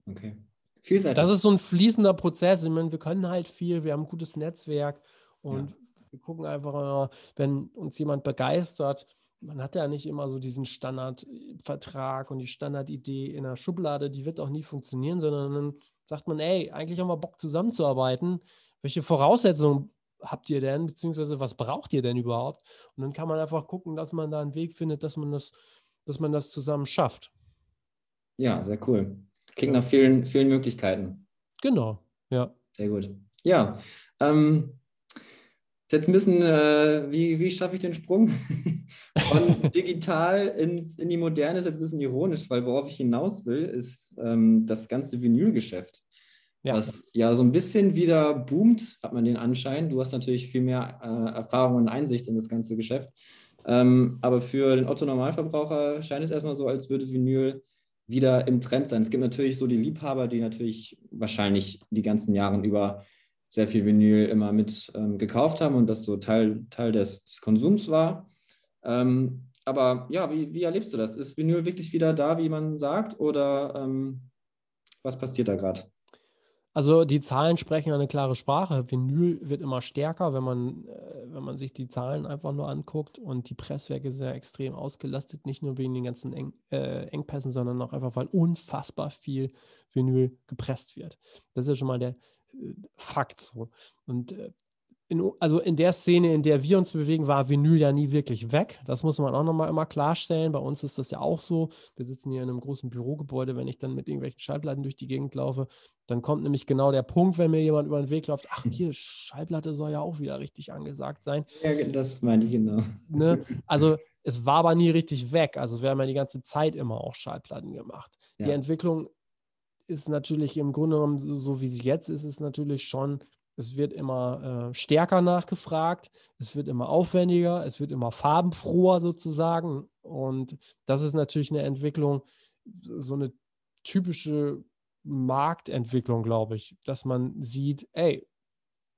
Okay. Vielseitig. Das ist so ein fließender Prozess. Ich meine, wir können halt viel, wir haben ein gutes Netzwerk und ja. Wir gucken einfach, wenn uns jemand begeistert, man hat ja nicht immer so diesen Standardvertrag und die Standardidee in der Schublade, die wird auch nie funktionieren, sondern dann sagt man, ey, eigentlich haben wir Bock zusammenzuarbeiten. Welche Voraussetzungen habt ihr denn, beziehungsweise was braucht ihr denn überhaupt? Und dann kann man einfach gucken, dass man da einen Weg findet, dass man das, dass man das zusammen schafft. Ja, sehr cool. Klingt nach vielen, vielen Möglichkeiten. Genau, ja. Sehr gut. Ja, ähm, jetzt ein bisschen, äh, wie, wie schaffe ich den Sprung von digital ins, in die Moderne, ist jetzt ein bisschen ironisch, weil worauf ich hinaus will, ist ähm, das ganze Vinylgeschäft. Ja. Was ja so ein bisschen wieder boomt, hat man den Anschein. Du hast natürlich viel mehr äh, Erfahrung und Einsicht in das ganze Geschäft. Ähm, aber für den Otto-Normalverbraucher scheint es erstmal so, als würde Vinyl wieder im Trend sein. Es gibt natürlich so die Liebhaber, die natürlich wahrscheinlich die ganzen Jahre über sehr viel Vinyl immer mit ähm, gekauft haben und das so Teil, Teil des, des Konsums war. Ähm, aber ja, wie, wie erlebst du das? Ist Vinyl wirklich wieder da, wie man sagt, oder ähm, was passiert da gerade? Also die Zahlen sprechen eine klare Sprache. Vinyl wird immer stärker, wenn man, äh, wenn man sich die Zahlen einfach nur anguckt und die Presswerke sind ja extrem ausgelastet, nicht nur wegen den ganzen Eng, äh, Engpässen, sondern auch einfach, weil unfassbar viel Vinyl gepresst wird. Das ist ja schon mal der Fakt so. Und äh, in, also in der Szene, in der wir uns bewegen, war Vinyl ja nie wirklich weg. Das muss man auch nochmal immer klarstellen. Bei uns ist das ja auch so. Wir sitzen hier in einem großen Bürogebäude. Wenn ich dann mit irgendwelchen Schallplatten durch die Gegend laufe, dann kommt nämlich genau der Punkt, wenn mir jemand über den Weg läuft, ach, hier, Schallplatte soll ja auch wieder richtig angesagt sein. Ja, das meine ich genau. Ne? Also es war aber nie richtig weg. Also wir haben ja die ganze Zeit immer auch Schallplatten gemacht. Ja. Die Entwicklung ist natürlich im Grunde genommen, so wie sie jetzt ist, ist natürlich schon es wird immer äh, stärker nachgefragt, es wird immer aufwendiger, es wird immer farbenfroher sozusagen. Und das ist natürlich eine Entwicklung, so eine typische Marktentwicklung, glaube ich, dass man sieht, ey,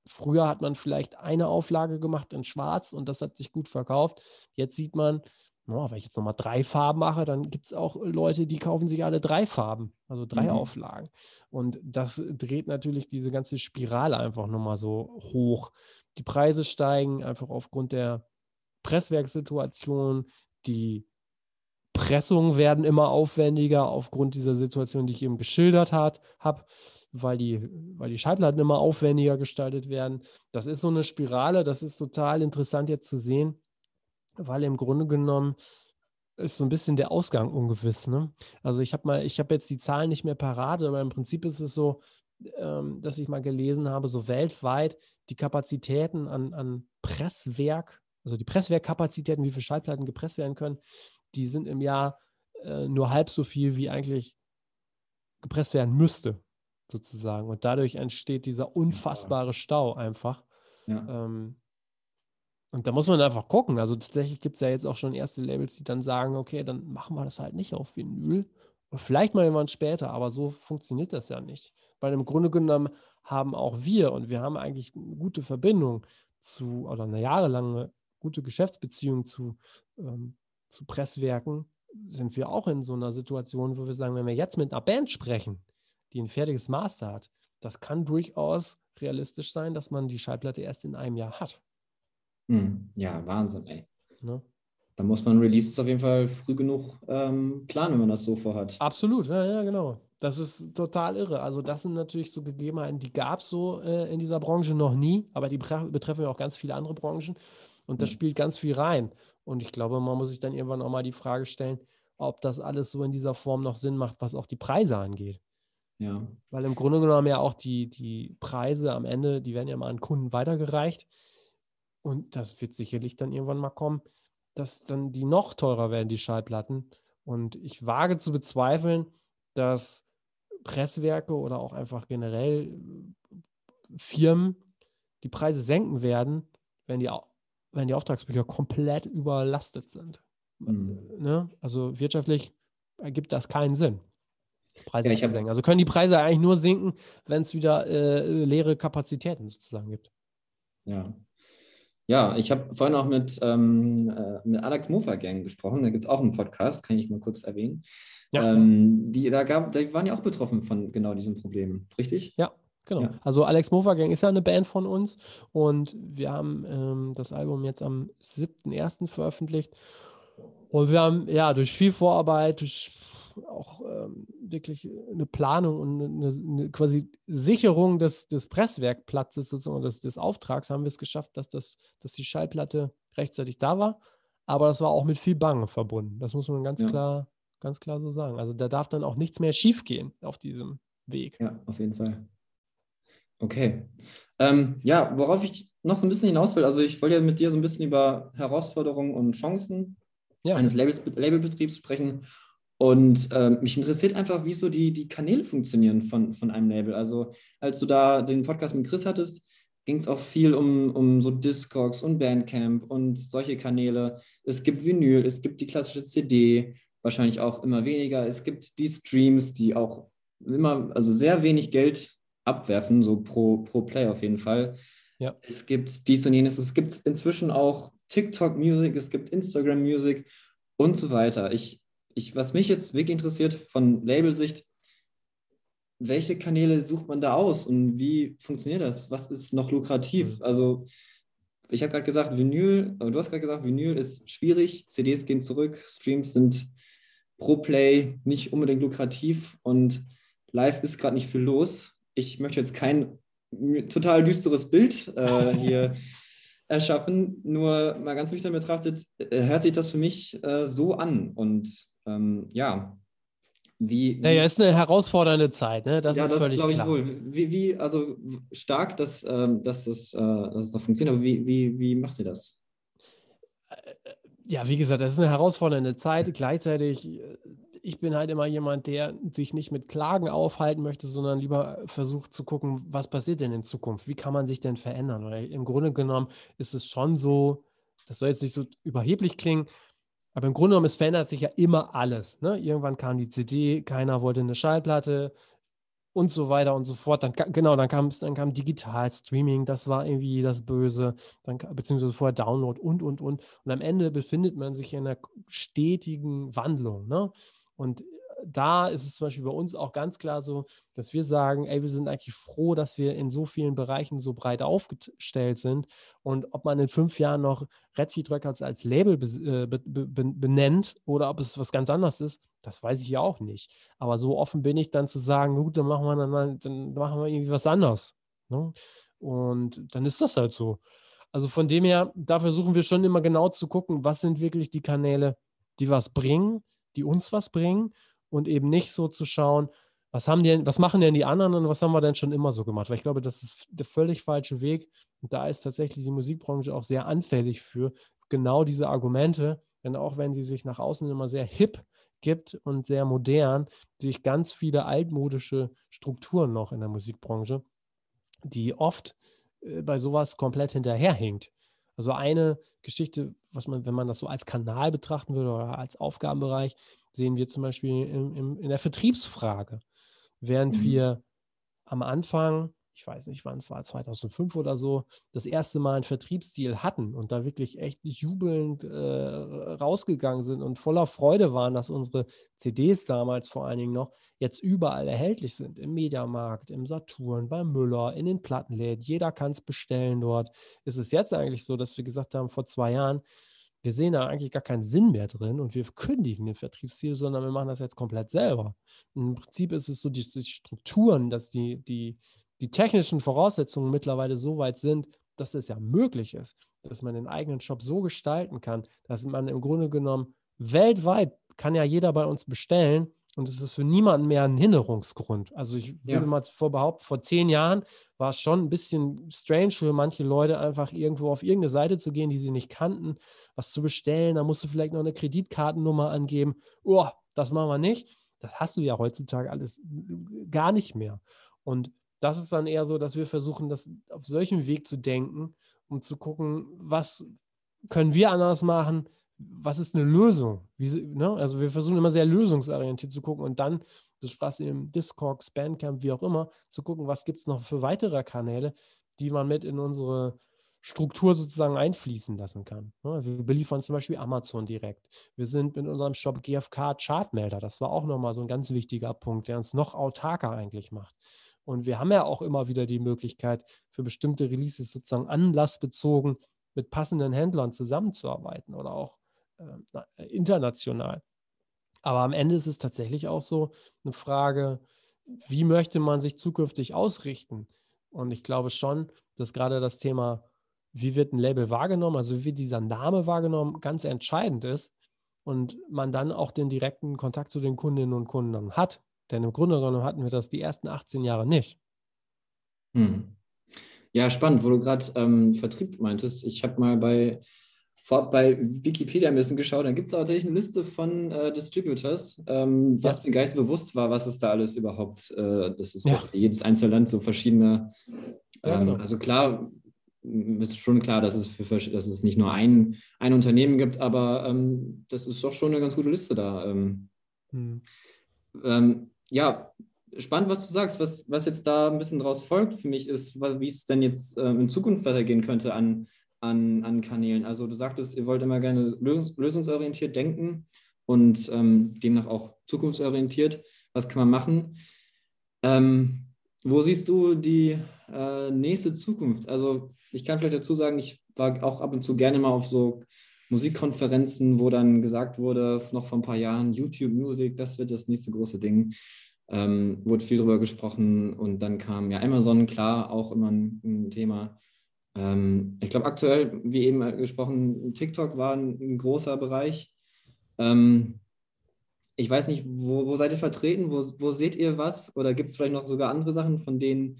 früher hat man vielleicht eine Auflage gemacht in Schwarz und das hat sich gut verkauft. Jetzt sieht man, oh, wenn ich jetzt nochmal drei Farben mache, dann gibt es auch Leute, die kaufen sich alle drei Farben, also drei mhm. Auflagen. Und das dreht natürlich diese ganze Spirale einfach nochmal so hoch. Die Preise steigen einfach aufgrund der Presswerkssituation, die Pressungen werden immer aufwendiger aufgrund dieser Situation, die ich eben geschildert habe, weil die, weil die Schallplatten immer aufwendiger gestaltet werden. Das ist so eine Spirale, das ist total interessant jetzt zu sehen weil im Grunde genommen ist so ein bisschen der Ausgang ungewiss. Ne? Also ich habe mal, ich habe jetzt die Zahlen nicht mehr parat, aber im Prinzip ist es so, ähm, dass ich mal gelesen habe, so weltweit die Kapazitäten an, an Presswerk, also die Presswerkkapazitäten, wie viele Schallplatten gepresst werden können, die sind im Jahr äh, nur halb so viel, wie eigentlich gepresst werden müsste, sozusagen. Und dadurch entsteht dieser unfassbare Stau einfach. Ja. Ähm, und da muss man einfach gucken. Also tatsächlich gibt es ja jetzt auch schon erste Labels, die dann sagen, okay, dann machen wir das halt nicht auf Vinyl. Vielleicht mal jemand später, aber so funktioniert das ja nicht. Weil im Grunde genommen haben auch wir und wir haben eigentlich eine gute Verbindung zu, oder eine jahrelange gute Geschäftsbeziehung zu, ähm, zu Presswerken, sind wir auch in so einer Situation, wo wir sagen, wenn wir jetzt mit einer Band sprechen, die ein fertiges Master hat, das kann durchaus realistisch sein, dass man die Schallplatte erst in einem Jahr hat. Hm, ja, Wahnsinn, ey. Ne? Da muss man Releases auf jeden Fall früh genug ähm, planen, wenn man das so vorhat. Absolut, ja, ja, genau. Das ist total irre. Also, das sind natürlich so Gegebenheiten, die gab es so äh, in dieser Branche noch nie, aber die betreffen ja auch ganz viele andere Branchen. Und das ja. spielt ganz viel rein. Und ich glaube, man muss sich dann irgendwann auch mal die Frage stellen, ob das alles so in dieser Form noch Sinn macht, was auch die Preise angeht. Ja. Weil im Grunde genommen ja auch die, die Preise am Ende, die werden ja mal an Kunden weitergereicht. Und das wird sicherlich dann irgendwann mal kommen, dass dann die noch teurer werden, die Schallplatten. Und ich wage zu bezweifeln, dass Presswerke oder auch einfach generell äh, Firmen die Preise senken werden, wenn die, wenn die Auftragsbücher komplett überlastet sind. Mhm. Ne? Also wirtschaftlich ergibt das keinen Sinn. Preise ja, zu senken. Also können die Preise eigentlich nur sinken, wenn es wieder äh, leere Kapazitäten sozusagen gibt. Ja, ja, ich habe vorhin auch mit, ähm, äh, mit Alex Mofa Gang gesprochen. Da gibt es auch einen Podcast, kann ich mal kurz erwähnen. Ja. Ähm, die, da, gab, da waren ja auch betroffen von genau diesem Problem, richtig? Ja, genau. Ja. Also Alex Mofa Gang ist ja eine Band von uns und wir haben ähm, das Album jetzt am 7.1. veröffentlicht. Und wir haben ja durch viel Vorarbeit, durch auch ähm, wirklich eine Planung und eine, eine, quasi Sicherung des, des Presswerkplatzes sozusagen des, des Auftrags haben wir es geschafft, dass, das, dass die Schallplatte rechtzeitig da war. Aber das war auch mit viel Bange verbunden. Das muss man ganz ja. klar, ganz klar so sagen. Also da darf dann auch nichts mehr schiefgehen auf diesem Weg. Ja, auf jeden Fall. Okay. Ähm, ja, worauf ich noch so ein bisschen hinaus will, also ich wollte ja mit dir so ein bisschen über Herausforderungen und Chancen ja. eines Labels, Labelbetriebs sprechen und äh, mich interessiert einfach, wie so die, die Kanäle funktionieren von, von einem Label. Also, als du da den Podcast mit Chris hattest, ging es auch viel um, um so Discogs und Bandcamp und solche Kanäle. Es gibt Vinyl, es gibt die klassische CD, wahrscheinlich auch immer weniger. Es gibt die Streams, die auch immer, also sehr wenig Geld abwerfen, so pro, pro Play auf jeden Fall. Ja. Es gibt dies und jenes. Es gibt inzwischen auch TikTok-Music, es gibt Instagram-Music und so weiter. Ich ich, was mich jetzt wirklich interessiert von Labelsicht, welche Kanäle sucht man da aus und wie funktioniert das? Was ist noch lukrativ? Mhm. Also, ich habe gerade gesagt, Vinyl, du hast gerade gesagt, Vinyl ist schwierig, CDs gehen zurück, Streams sind pro Play nicht unbedingt lukrativ und live ist gerade nicht viel los. Ich möchte jetzt kein total düsteres Bild äh, hier erschaffen. Nur mal ganz nüchtern betrachtet, äh, hört sich das für mich äh, so an. Und ähm, ja, wie, naja, ist eine herausfordernde Zeit, ne? Das ja, ist das völlig glaube ich klar. wohl. Wie, wie, also stark, dass, ähm, dass, das, äh, dass es noch funktioniert, aber wie, wie, wie macht ihr das? Äh, ja, wie gesagt, das ist eine herausfordernde Zeit. Gleichzeitig, äh, ich bin halt immer jemand, der sich nicht mit Klagen aufhalten möchte, sondern lieber versucht zu gucken, was passiert denn in Zukunft? Wie kann man sich denn verändern? Oder im Grunde genommen ist es schon so, das soll jetzt nicht so überheblich klingen, aber im Grunde genommen, es verändert sich ja immer alles. Ne? Irgendwann kam die CD, keiner wollte eine Schallplatte und so weiter und so fort. Dann, genau, dann kam, dann kam Digital Streaming, das war irgendwie das Böse, dann, beziehungsweise vorher Download und, und, und. Und am Ende befindet man sich in einer stetigen Wandlung. Ne? Und da ist es zum Beispiel bei uns auch ganz klar so, dass wir sagen, ey, wir sind eigentlich froh, dass wir in so vielen Bereichen so breit aufgestellt sind. Und ob man in fünf Jahren noch Redfeed Records als Label äh, be be be benennt oder ob es was ganz anderes ist, das weiß ich ja auch nicht. Aber so offen bin ich dann zu sagen, gut, dann machen wir, dann, dann machen wir irgendwie was anderes. Ne? Und dann ist das halt so. Also von dem her, da versuchen wir schon immer genau zu gucken, was sind wirklich die Kanäle, die was bringen, die uns was bringen und eben nicht so zu schauen, was haben die, was machen denn die anderen und was haben wir denn schon immer so gemacht? Weil ich glaube, das ist der völlig falsche Weg. Und da ist tatsächlich die Musikbranche auch sehr anfällig für genau diese Argumente. Denn auch wenn sie sich nach außen immer sehr hip gibt und sehr modern, sehe ich ganz viele altmodische Strukturen noch in der Musikbranche, die oft äh, bei sowas komplett hinterherhinkt. Also eine Geschichte, was man, wenn man das so als Kanal betrachten würde oder als Aufgabenbereich, sehen wir zum Beispiel in, in, in der Vertriebsfrage. Während mhm. wir am Anfang, ich weiß nicht wann es war, 2005 oder so, das erste Mal einen Vertriebsstil hatten und da wirklich echt jubelnd äh, rausgegangen sind und voller Freude waren, dass unsere CDs damals vor allen Dingen noch jetzt überall erhältlich sind. Im Mediamarkt, im Saturn, beim Müller, in den Plattenläden. Jeder kann es bestellen dort. Ist es jetzt eigentlich so, dass wir gesagt haben, vor zwei Jahren, wir sehen da eigentlich gar keinen Sinn mehr drin und wir kündigen den Vertriebsziel, sondern wir machen das jetzt komplett selber. Und Im Prinzip ist es so, die, die Strukturen, dass die, die, die technischen Voraussetzungen mittlerweile so weit sind, dass es ja möglich ist, dass man den eigenen Shop so gestalten kann, dass man im Grunde genommen weltweit kann ja jeder bei uns bestellen und es ist für niemanden mehr ein Hinderungsgrund. Also ich würde ja. mal vorbehaupten, vor zehn Jahren war es schon ein bisschen strange für manche Leute, einfach irgendwo auf irgendeine Seite zu gehen, die sie nicht kannten, was zu bestellen. Da musst du vielleicht noch eine Kreditkartennummer angeben. Oh, das machen wir nicht. Das hast du ja heutzutage alles gar nicht mehr. Und das ist dann eher so, dass wir versuchen, das auf solchem Weg zu denken, um zu gucken, was können wir anders machen, was ist eine Lösung? Wie, ne? Also wir versuchen immer sehr lösungsorientiert zu gucken und dann, du sprachst eben Discord, Bandcamp, wie auch immer, zu gucken, was gibt es noch für weitere Kanäle, die man mit in unsere Struktur sozusagen einfließen lassen kann. Ne? Wir beliefern zum Beispiel Amazon direkt. Wir sind mit unserem Shop GFK Chartmelder. Das war auch nochmal so ein ganz wichtiger Punkt, der uns noch autarker eigentlich macht. Und wir haben ja auch immer wieder die Möglichkeit, für bestimmte Releases sozusagen anlassbezogen mit passenden Händlern zusammenzuarbeiten oder auch äh, international. Aber am Ende ist es tatsächlich auch so eine Frage, wie möchte man sich zukünftig ausrichten? Und ich glaube schon, dass gerade das Thema, wie wird ein Label wahrgenommen, also wie wird dieser Name wahrgenommen, ganz entscheidend ist und man dann auch den direkten Kontakt zu den Kundinnen und Kunden hat. Denn im Grunde genommen hatten wir das die ersten 18 Jahre nicht. Hm. Ja, spannend, wo du gerade ähm, Vertrieb meintest. Ich habe mal bei vorab bei Wikipedia ein bisschen geschaut, dann gibt es tatsächlich eine Liste von äh, Distributors, ähm, was mir gar nicht bewusst war, was es da alles überhaupt, äh, das ist ja. jedes einzelne Land so verschiedene, ähm, ja, genau. also klar, ist schon klar, dass es, für, dass es nicht nur ein, ein Unternehmen gibt, aber ähm, das ist doch schon eine ganz gute Liste da. Ähm. Hm. Ähm, ja, spannend, was du sagst. Was, was jetzt da ein bisschen draus folgt für mich ist, wie es denn jetzt ähm, in Zukunft weitergehen könnte an an, an Kanälen? Also du sagtest, ihr wollt immer gerne lösungs lösungsorientiert denken und ähm, demnach auch zukunftsorientiert. Was kann man machen? Ähm, wo siehst du die äh, nächste Zukunft? Also ich kann vielleicht dazu sagen, ich war auch ab und zu gerne mal auf so Musikkonferenzen, wo dann gesagt wurde, noch vor ein paar Jahren, YouTube Music, das wird das nächste große Ding. ähm, wurde viel darüber gesprochen und dann kam ja Amazon, klar, auch immer ein, ein Thema. Ähm, ich glaube, aktuell, wie eben gesprochen, TikTok war ein, ein großer Bereich. Ähm, ich weiß nicht, wo, wo, seid ihr vertreten? Wo, wo seht ihr was? Oder gibt es vielleicht noch sogar andere Sachen, von denen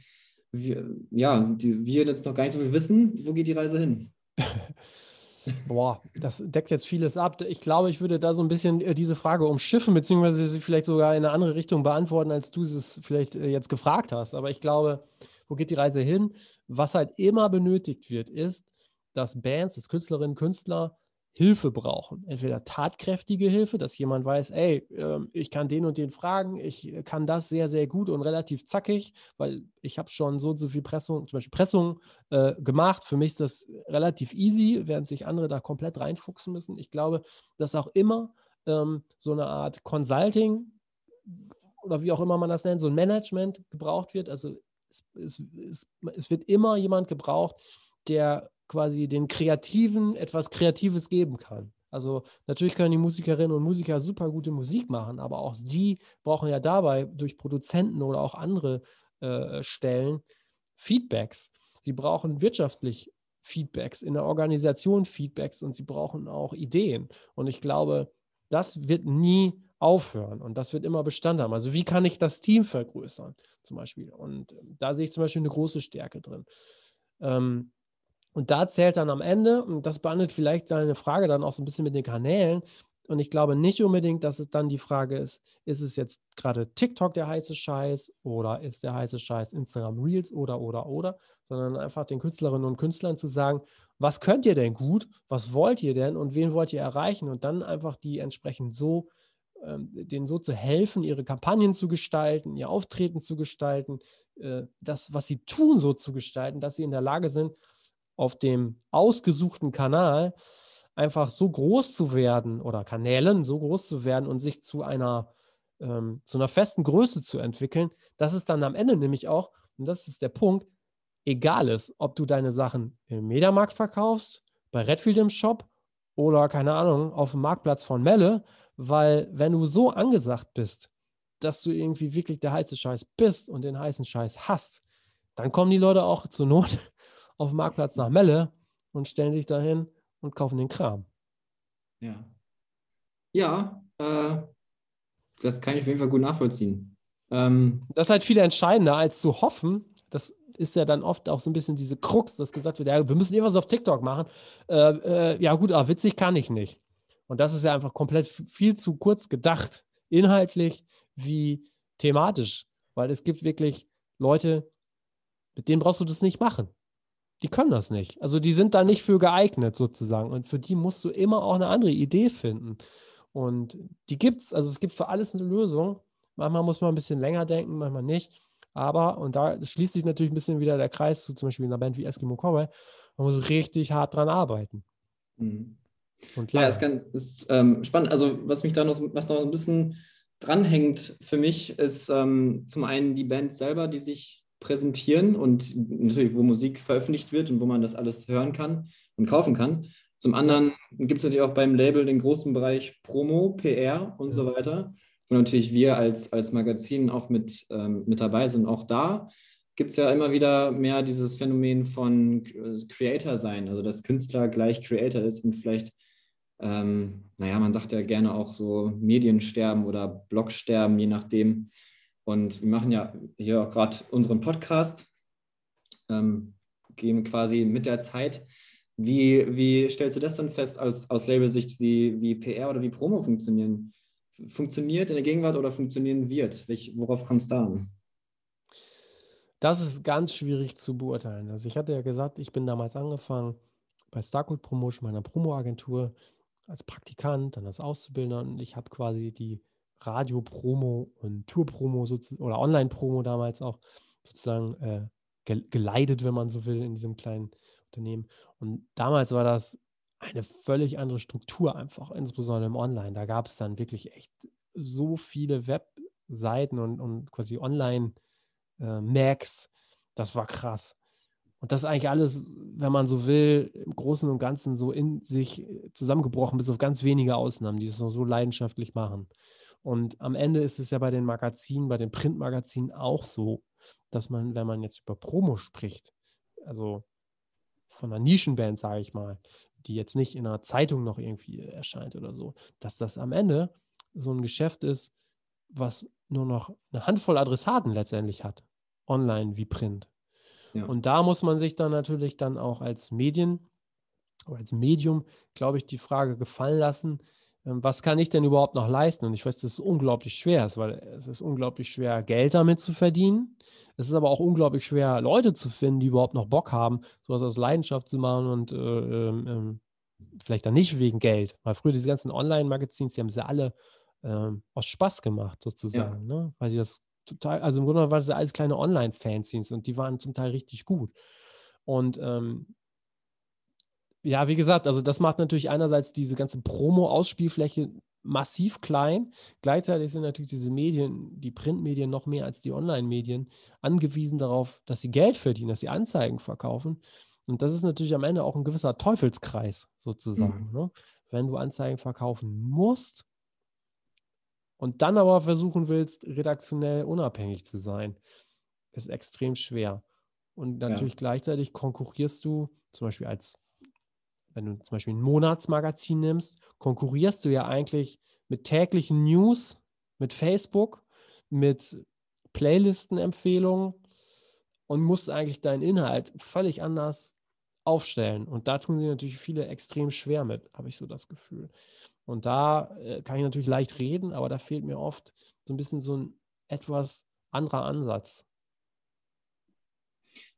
wir, ja, die wir jetzt noch gar nicht so viel wissen? Wo geht die Reise hin? Boah, das deckt jetzt vieles ab. Ich glaube, ich würde da so ein bisschen äh, diese Frage umschiffen, beziehungsweise sie vielleicht sogar in eine andere Richtung beantworten, als du es vielleicht äh, jetzt gefragt hast. Aber ich glaube, wo geht die Reise hin? Was halt immer benötigt wird, ist, dass Bands, dass Künstlerinnen, Künstler Hilfe brauchen. Entweder tatkräftige Hilfe, dass jemand weiß, ey, äh, ich kann den und den fragen, ich kann das sehr, sehr gut und relativ zackig, weil ich habe schon so und so viel Pressung, zum Beispiel Pressung äh, gemacht. Für mich ist das relativ easy, während sich andere da komplett reinfuchsen müssen. Ich glaube, dass auch immer ähm, so eine Art Consulting oder wie auch immer man das nennt, so ein Management gebraucht wird. Also es, es, es, es wird immer jemand gebraucht, der quasi den Kreativen etwas Kreatives geben kann. Also natürlich können die Musikerinnen und Musiker super gute Musik machen, aber auch die brauchen ja dabei durch Produzenten oder auch andere äh, Stellen Feedbacks. Sie brauchen wirtschaftlich Feedbacks, in der Organisation Feedbacks und sie brauchen auch Ideen. Und ich glaube, das wird nie aufhören und das wird immer Bestand haben. Also wie kann ich das Team vergrößern zum Beispiel? Und da sehe ich zum Beispiel eine große Stärke drin. Ähm, und da zählt dann am Ende, und das behandelt vielleicht deine Frage dann auch so ein bisschen mit den Kanälen. Und ich glaube nicht unbedingt, dass es dann die Frage ist, ist es jetzt gerade TikTok der heiße Scheiß oder ist der heiße Scheiß Instagram Reels oder, oder, oder, sondern einfach den Künstlerinnen und Künstlern zu sagen, was könnt ihr denn gut, was wollt ihr denn und wen wollt ihr erreichen und dann einfach die entsprechend so, ähm, denen so zu helfen, ihre Kampagnen zu gestalten, ihr Auftreten zu gestalten, äh, das, was sie tun, so zu gestalten, dass sie in der Lage sind, auf dem ausgesuchten Kanal einfach so groß zu werden oder Kanälen so groß zu werden und sich zu einer, ähm, zu einer festen Größe zu entwickeln, dass es dann am Ende nämlich auch, und das ist der Punkt, egal ist, ob du deine Sachen im Mediamarkt verkaufst, bei Redfield im Shop oder keine Ahnung, auf dem Marktplatz von Melle, weil wenn du so angesagt bist, dass du irgendwie wirklich der heiße Scheiß bist und den heißen Scheiß hast, dann kommen die Leute auch zur Not auf dem Marktplatz nach Melle und stellen sich dahin und kaufen den Kram. Ja. Ja, äh, das kann ich auf jeden Fall gut nachvollziehen. Ähm, das ist halt viel entscheidender, als zu hoffen. Das ist ja dann oft auch so ein bisschen diese Krux, dass gesagt wird, ja, wir müssen irgendwas auf TikTok machen. Äh, äh, ja, gut, aber witzig kann ich nicht. Und das ist ja einfach komplett viel zu kurz gedacht, inhaltlich wie thematisch, weil es gibt wirklich Leute, mit denen brauchst du das nicht machen die können das nicht. Also die sind da nicht für geeignet sozusagen. Und für die musst du immer auch eine andere Idee finden. Und die gibt es, also es gibt für alles eine Lösung. Manchmal muss man ein bisschen länger denken, manchmal nicht. Aber, und da schließt sich natürlich ein bisschen wieder der Kreis zu zum Beispiel einer Band wie Eskimo Cowboy, man muss richtig hart dran arbeiten. Mhm. Und ja, es ist, ist ähm, spannend. Also, was mich da noch, was noch ein bisschen dranhängt für mich, ist ähm, zum einen die Band selber, die sich präsentieren und natürlich, wo Musik veröffentlicht wird und wo man das alles hören kann und kaufen kann. Zum anderen gibt es natürlich auch beim Label den großen Bereich Promo, PR und so weiter, wo natürlich wir als, als Magazin auch mit, ähm, mit dabei sind. Auch da gibt es ja immer wieder mehr dieses Phänomen von Creator sein, also dass Künstler gleich Creator ist und vielleicht, ähm, naja, man sagt ja gerne auch so Mediensterben oder Blogsterben, je nachdem, und wir machen ja hier auch gerade unseren Podcast, ähm, gehen quasi mit der Zeit. Wie, wie stellst du das dann fest aus, aus Labelsicht, wie, wie PR oder wie Promo funktionieren? Funktioniert in der Gegenwart oder funktionieren wird? Welch, worauf kommt es da an? Das ist ganz schwierig zu beurteilen. Also ich hatte ja gesagt, ich bin damals angefangen bei Starcode Promotion, meiner Promo-Agentur, als Praktikant, dann als Auszubildender und ich habe quasi die Radio-Promo und Tour-Promo oder Online-Promo damals auch sozusagen äh, geleitet, wenn man so will, in diesem kleinen Unternehmen. Und damals war das eine völlig andere Struktur einfach, insbesondere im Online. Da gab es dann wirklich echt so viele Webseiten und, und quasi Online-Macs. Äh, das war krass. Und das ist eigentlich alles, wenn man so will, im Großen und Ganzen so in sich zusammengebrochen, bis auf ganz wenige Ausnahmen, die es noch so leidenschaftlich machen. Und am Ende ist es ja bei den Magazinen, bei den Printmagazinen auch so, dass man, wenn man jetzt über Promo spricht, also von einer Nischenband, sage ich mal, die jetzt nicht in einer Zeitung noch irgendwie erscheint oder so, dass das am Ende so ein Geschäft ist, was nur noch eine Handvoll Adressaten letztendlich hat, online wie Print. Ja. Und da muss man sich dann natürlich dann auch als Medien oder als Medium, glaube ich, die Frage gefallen lassen, ähm, was kann ich denn überhaupt noch leisten? Und ich weiß, dass es unglaublich schwer ist, weil es ist unglaublich schwer, Geld damit zu verdienen. Es ist aber auch unglaublich schwer, Leute zu finden, die überhaupt noch Bock haben, sowas aus Leidenschaft zu machen und äh, ähm, vielleicht dann nicht wegen Geld. Weil früher diese ganzen Online-Magazins, die haben sie alle ähm, aus Spaß gemacht, sozusagen. Ja. Ne? Weil die das total, also im Grunde waren das alles kleine Online-Fanzines und die waren zum Teil richtig gut. Und ähm, ja, wie gesagt, also das macht natürlich einerseits diese ganze Promo-Ausspielfläche massiv klein. Gleichzeitig sind natürlich diese Medien, die Printmedien noch mehr als die Online-Medien, angewiesen darauf, dass sie Geld verdienen, dass sie Anzeigen verkaufen. Und das ist natürlich am Ende auch ein gewisser Teufelskreis sozusagen. Mhm. Ne? Wenn du Anzeigen verkaufen musst und dann aber versuchen willst, redaktionell unabhängig zu sein, ist extrem schwer. Und natürlich ja. gleichzeitig konkurrierst du zum Beispiel als wenn du zum Beispiel ein Monatsmagazin nimmst, konkurrierst du ja eigentlich mit täglichen News, mit Facebook, mit Playlistenempfehlungen und musst eigentlich deinen Inhalt völlig anders aufstellen. Und da tun sie natürlich viele extrem schwer mit, habe ich so das Gefühl. Und da äh, kann ich natürlich leicht reden, aber da fehlt mir oft so ein bisschen so ein etwas anderer Ansatz.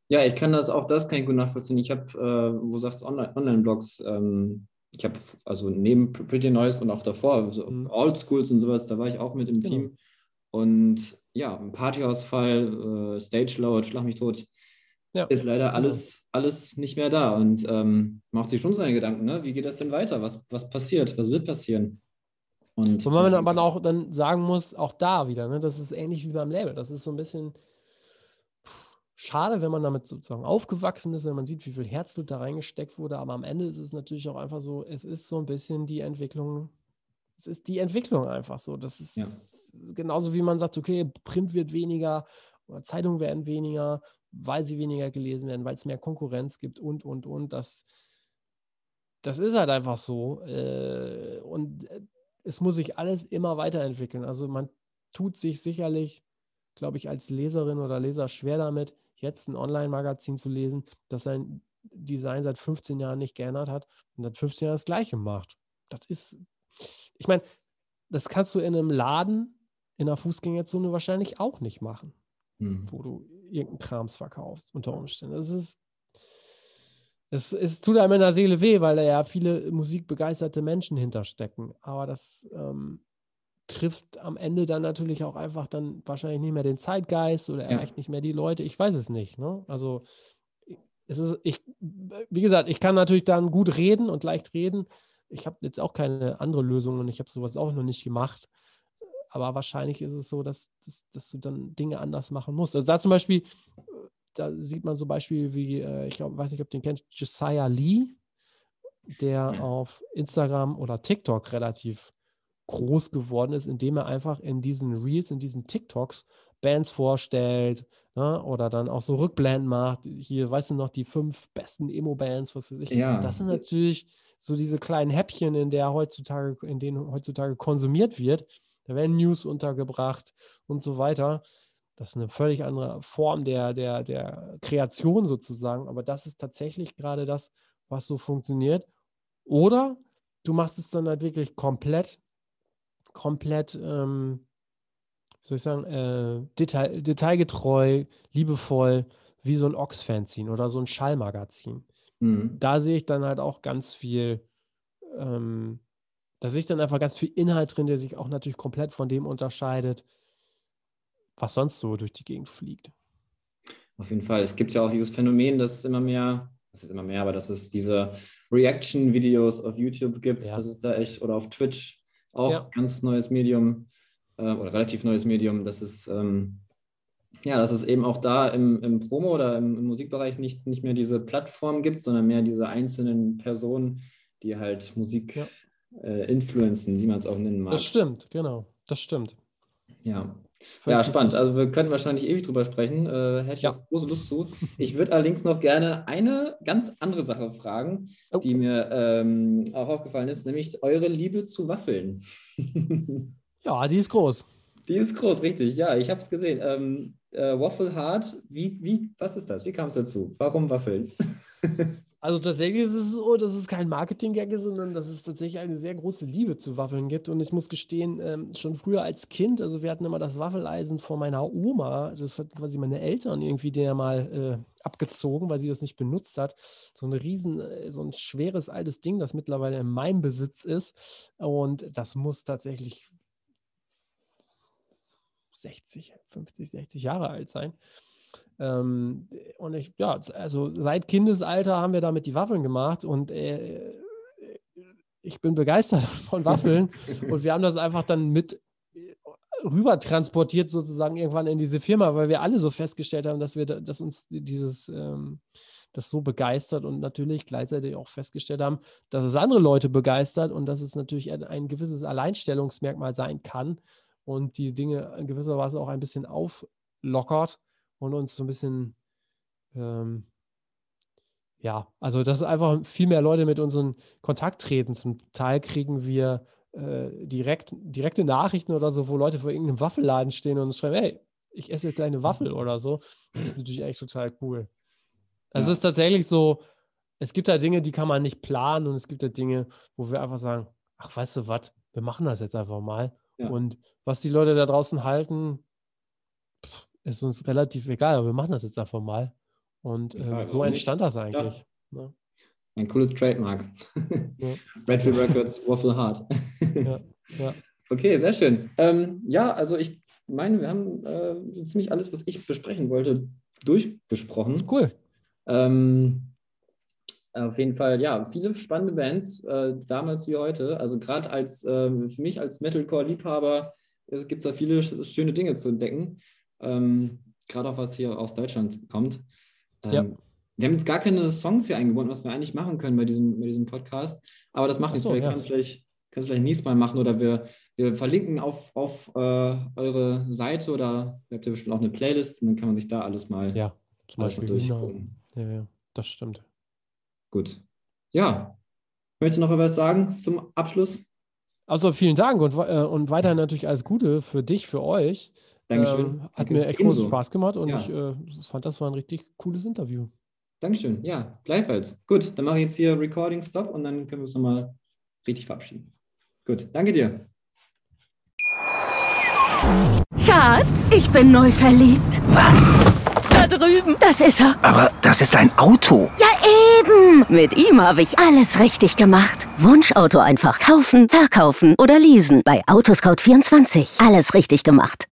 Ja, ich kann das auch, das kann ich gut nachvollziehen. Ich habe, äh, wo sagt es, Online-Blogs, ähm, ich habe also neben Pretty Noise und auch davor, so mhm. Old Schools und sowas, da war ich auch mit im genau. Team. Und ja, Partyausfall, äh, Stage Load, Schlag mich tot, ja. ist leider genau. alles, alles nicht mehr da. Und ähm, macht sich schon seine Gedanken, ne? wie geht das denn weiter? Was, was passiert? Was wird passieren? Und, Wo man aber auch dann sagen muss, auch da wieder, ne? das ist ähnlich wie beim Label. Das ist so ein bisschen schade, wenn man damit sozusagen aufgewachsen ist, wenn man sieht, wie viel Herzblut da reingesteckt wurde. Aber am Ende ist es natürlich auch einfach so, es ist so ein bisschen die Entwicklung, es ist die Entwicklung einfach so. Das ist ja. genauso wie man sagt, okay, Print wird weniger oder Zeitungen werden weniger, weil sie weniger gelesen werden, weil es mehr Konkurrenz gibt und, und, und. Das, das ist halt einfach so. Äh, und äh, es muss sich alles immer weiterentwickeln. Also man tut sich sicherlich, glaube ich, als Leserin oder Leser schwer damit, jetzt ein Online-Magazin zu lesen, das sein Design seit 15 Jahren nicht geändert hat und seit 15 Jahren das Gleiche macht. Das ist, ich meine, das kannst du in einem Laden, in einer Fußgängerzone wahrscheinlich auch nicht machen, hm. wo du irgendeinen Krams verkaufst, unter Umständen. Das ist, es, es tut einem in der Seele weh, weil da ja viele musikbegeisterte Menschen hinterstecken. Aber das ähm, trifft am Ende dann natürlich auch einfach dann wahrscheinlich nicht mehr den Zeitgeist oder erreicht ja. nicht mehr die Leute. Ich weiß es nicht. Ne? Also es ist, ich, wie gesagt, ich kann natürlich dann gut reden und leicht reden. Ich habe jetzt auch keine andere Lösung und ich habe sowas auch noch nicht gemacht. Aber wahrscheinlich ist es so, dass, dass, dass du dann Dinge anders machen musst. Also da zum Beispiel, da sieht man so Beispiele wie, äh, ich glaube, weiß nicht, ob du den kennst, Josiah Lee, der auf Instagram oder TikTok relativ groß geworden ist, indem er einfach in diesen Reels, in diesen TikToks Bands vorstellt ne? oder dann auch so Rückblenden macht. Hier, weißt du noch, die fünf besten Emo-Bands, was weiß ich. Ja. Das sind natürlich so diese kleinen Häppchen, in der heutzutage, in denen heutzutage konsumiert wird. Da werden News untergebracht und so weiter. Das ist eine völlig andere Form der, der, der Kreation sozusagen. Aber das ist tatsächlich gerade das, was so funktioniert. Oder du machst es dann halt wirklich komplett komplett, ähm, soll ich sagen, äh, detail, detailgetreu, liebevoll, wie so ein Ox-Fanzine oder so ein Schallmagazin. Mhm. Da sehe ich dann halt auch ganz viel, ähm, da sehe ich dann einfach ganz viel Inhalt drin, der sich auch natürlich komplett von dem unterscheidet, was sonst so durch die Gegend fliegt. Auf jeden Fall. Es gibt ja auch dieses Phänomen, dass immer mehr, das ist immer mehr, aber dass es diese Reaction-Videos auf YouTube gibt, ja. das ist da echt, oder auf Twitch, auch ja. ganz neues Medium äh, oder relativ neues Medium. Das ist ähm, ja, dass es eben auch da im, im Promo oder im, im, Musikbereich nicht, nicht mehr diese Plattform gibt, sondern mehr diese einzelnen Personen, die halt Musik ja. Äh, influenzen, wie man es auch nennen mag. Das stimmt, genau. das stimmt. Ja. Ja, spannend. Also wir können wahrscheinlich ewig drüber sprechen. Äh, hätte ich Ja. große Lust zu. Ich würde allerdings noch gerne eine ganz andere Sache fragen, Oh. die mir ähm, auch aufgefallen ist, nämlich eure Liebe zu Waffeln. Ja, die ist groß. Die ist groß, richtig. Ja, ich habe es gesehen. Ähm, äh, Waffle Hard, wie, wie, was ist das? Wie kam es dazu? Warum Waffeln? Also tatsächlich ist es so, dass es kein Marketing-Gag ist, sondern dass es tatsächlich eine sehr große Liebe zu Waffeln gibt. Und ich muss gestehen, ähm, schon früher als Kind, also wir hatten immer das Waffeleisen von meiner Oma, das hat quasi meine Eltern irgendwie der mal äh, abgezogen, weil sie das nicht benutzt hat. So ein riesen, äh, so ein schweres altes Ding, das mittlerweile in meinem Besitz ist. Und das muss tatsächlich 60, 50, 60 Jahre alt sein. Ähm, und ich, ja, also seit Kindesalter haben wir damit die Waffeln gemacht und äh, ich bin begeistert von Waffeln. Und wir haben das einfach dann mit äh, rüber transportiert sozusagen irgendwann in diese Firma, weil wir alle so festgestellt haben, dass wir, da- dass uns dieses, ähm, das so begeistert und natürlich gleichzeitig auch festgestellt haben, dass es andere Leute begeistert und dass es natürlich ein, ein gewisses Alleinstellungsmerkmal sein kann und die Dinge in gewisser Weise auch ein bisschen auflockert und uns so ein bisschen, ähm, ja, also dass einfach viel mehr Leute mit uns in Kontakt treten. Zum Teil kriegen wir äh, direkt, direkte Nachrichten oder so, wo Leute vor irgendeinem Waffelladen stehen und uns schreiben, hey, ich esse jetzt gleich eine Waffel oder so. Das ist natürlich echt total cool. Also Ja. es ist tatsächlich so, es gibt halt Dinge, die kann man nicht planen und es gibt halt Dinge, wo wir einfach sagen, ach, weißt du was, wir machen das jetzt einfach mal. Ja. Und was die Leute da draußen halten, ist uns relativ egal, aber wir machen das jetzt einfach mal. Und Ja, ähm, so nicht? entstand das eigentlich. ne? Ein cooles Trademark. Ja. Redfield Records, Waffle Hard. Ja, ja. Okay, sehr schön. Ähm, ja, also ich meine, wir haben äh, ziemlich alles, was ich besprechen wollte, durchbesprochen. Cool. Ähm, auf jeden Fall, ja, viele spannende Bands, äh, damals wie heute. Also gerade als ähm, für mich als Metalcore-Liebhaber gibt es da viele sch schöne Dinge zu entdecken. Ähm, gerade auch was hier aus Deutschland kommt. Ähm, Ja. Wir haben jetzt gar keine Songs hier eingebunden, was wir eigentlich machen können bei diesem, bei diesem Podcast. Aber das macht Ach nichts. so, wir ja. können es vielleicht, vielleicht nächstes Mal machen oder wir, wir verlinken auf, auf äh, eure Seite oder ihr habt ja bestimmt auch eine Playlist und dann kann man sich da alles mal, Ja, zum Beispiel. Genau. durchgucken. Ja, ja, das stimmt. Gut. Ja. Möchtest du noch etwas sagen zum Abschluss? Also vielen Dank und, äh, und weiterhin natürlich alles Gute für dich, für euch. Dankeschön. Ähm, hat Danke. mir echt großen Spaß gemacht und Ja. ich äh, fand, das war ein richtig cooles Interview. Dankeschön. Ja, gleichfalls. Gut, dann mache ich jetzt hier Recording Stop und dann können wir uns nochmal richtig verabschieden. Gut, danke dir. Schatz, ich bin neu verliebt. Was? Da drüben. Das ist er. Aber das ist ein Auto. Ja, eben. Mit ihm habe ich alles richtig gemacht. Wunschauto einfach kaufen, verkaufen oder leasen. Bei Autoscout24. Alles richtig gemacht.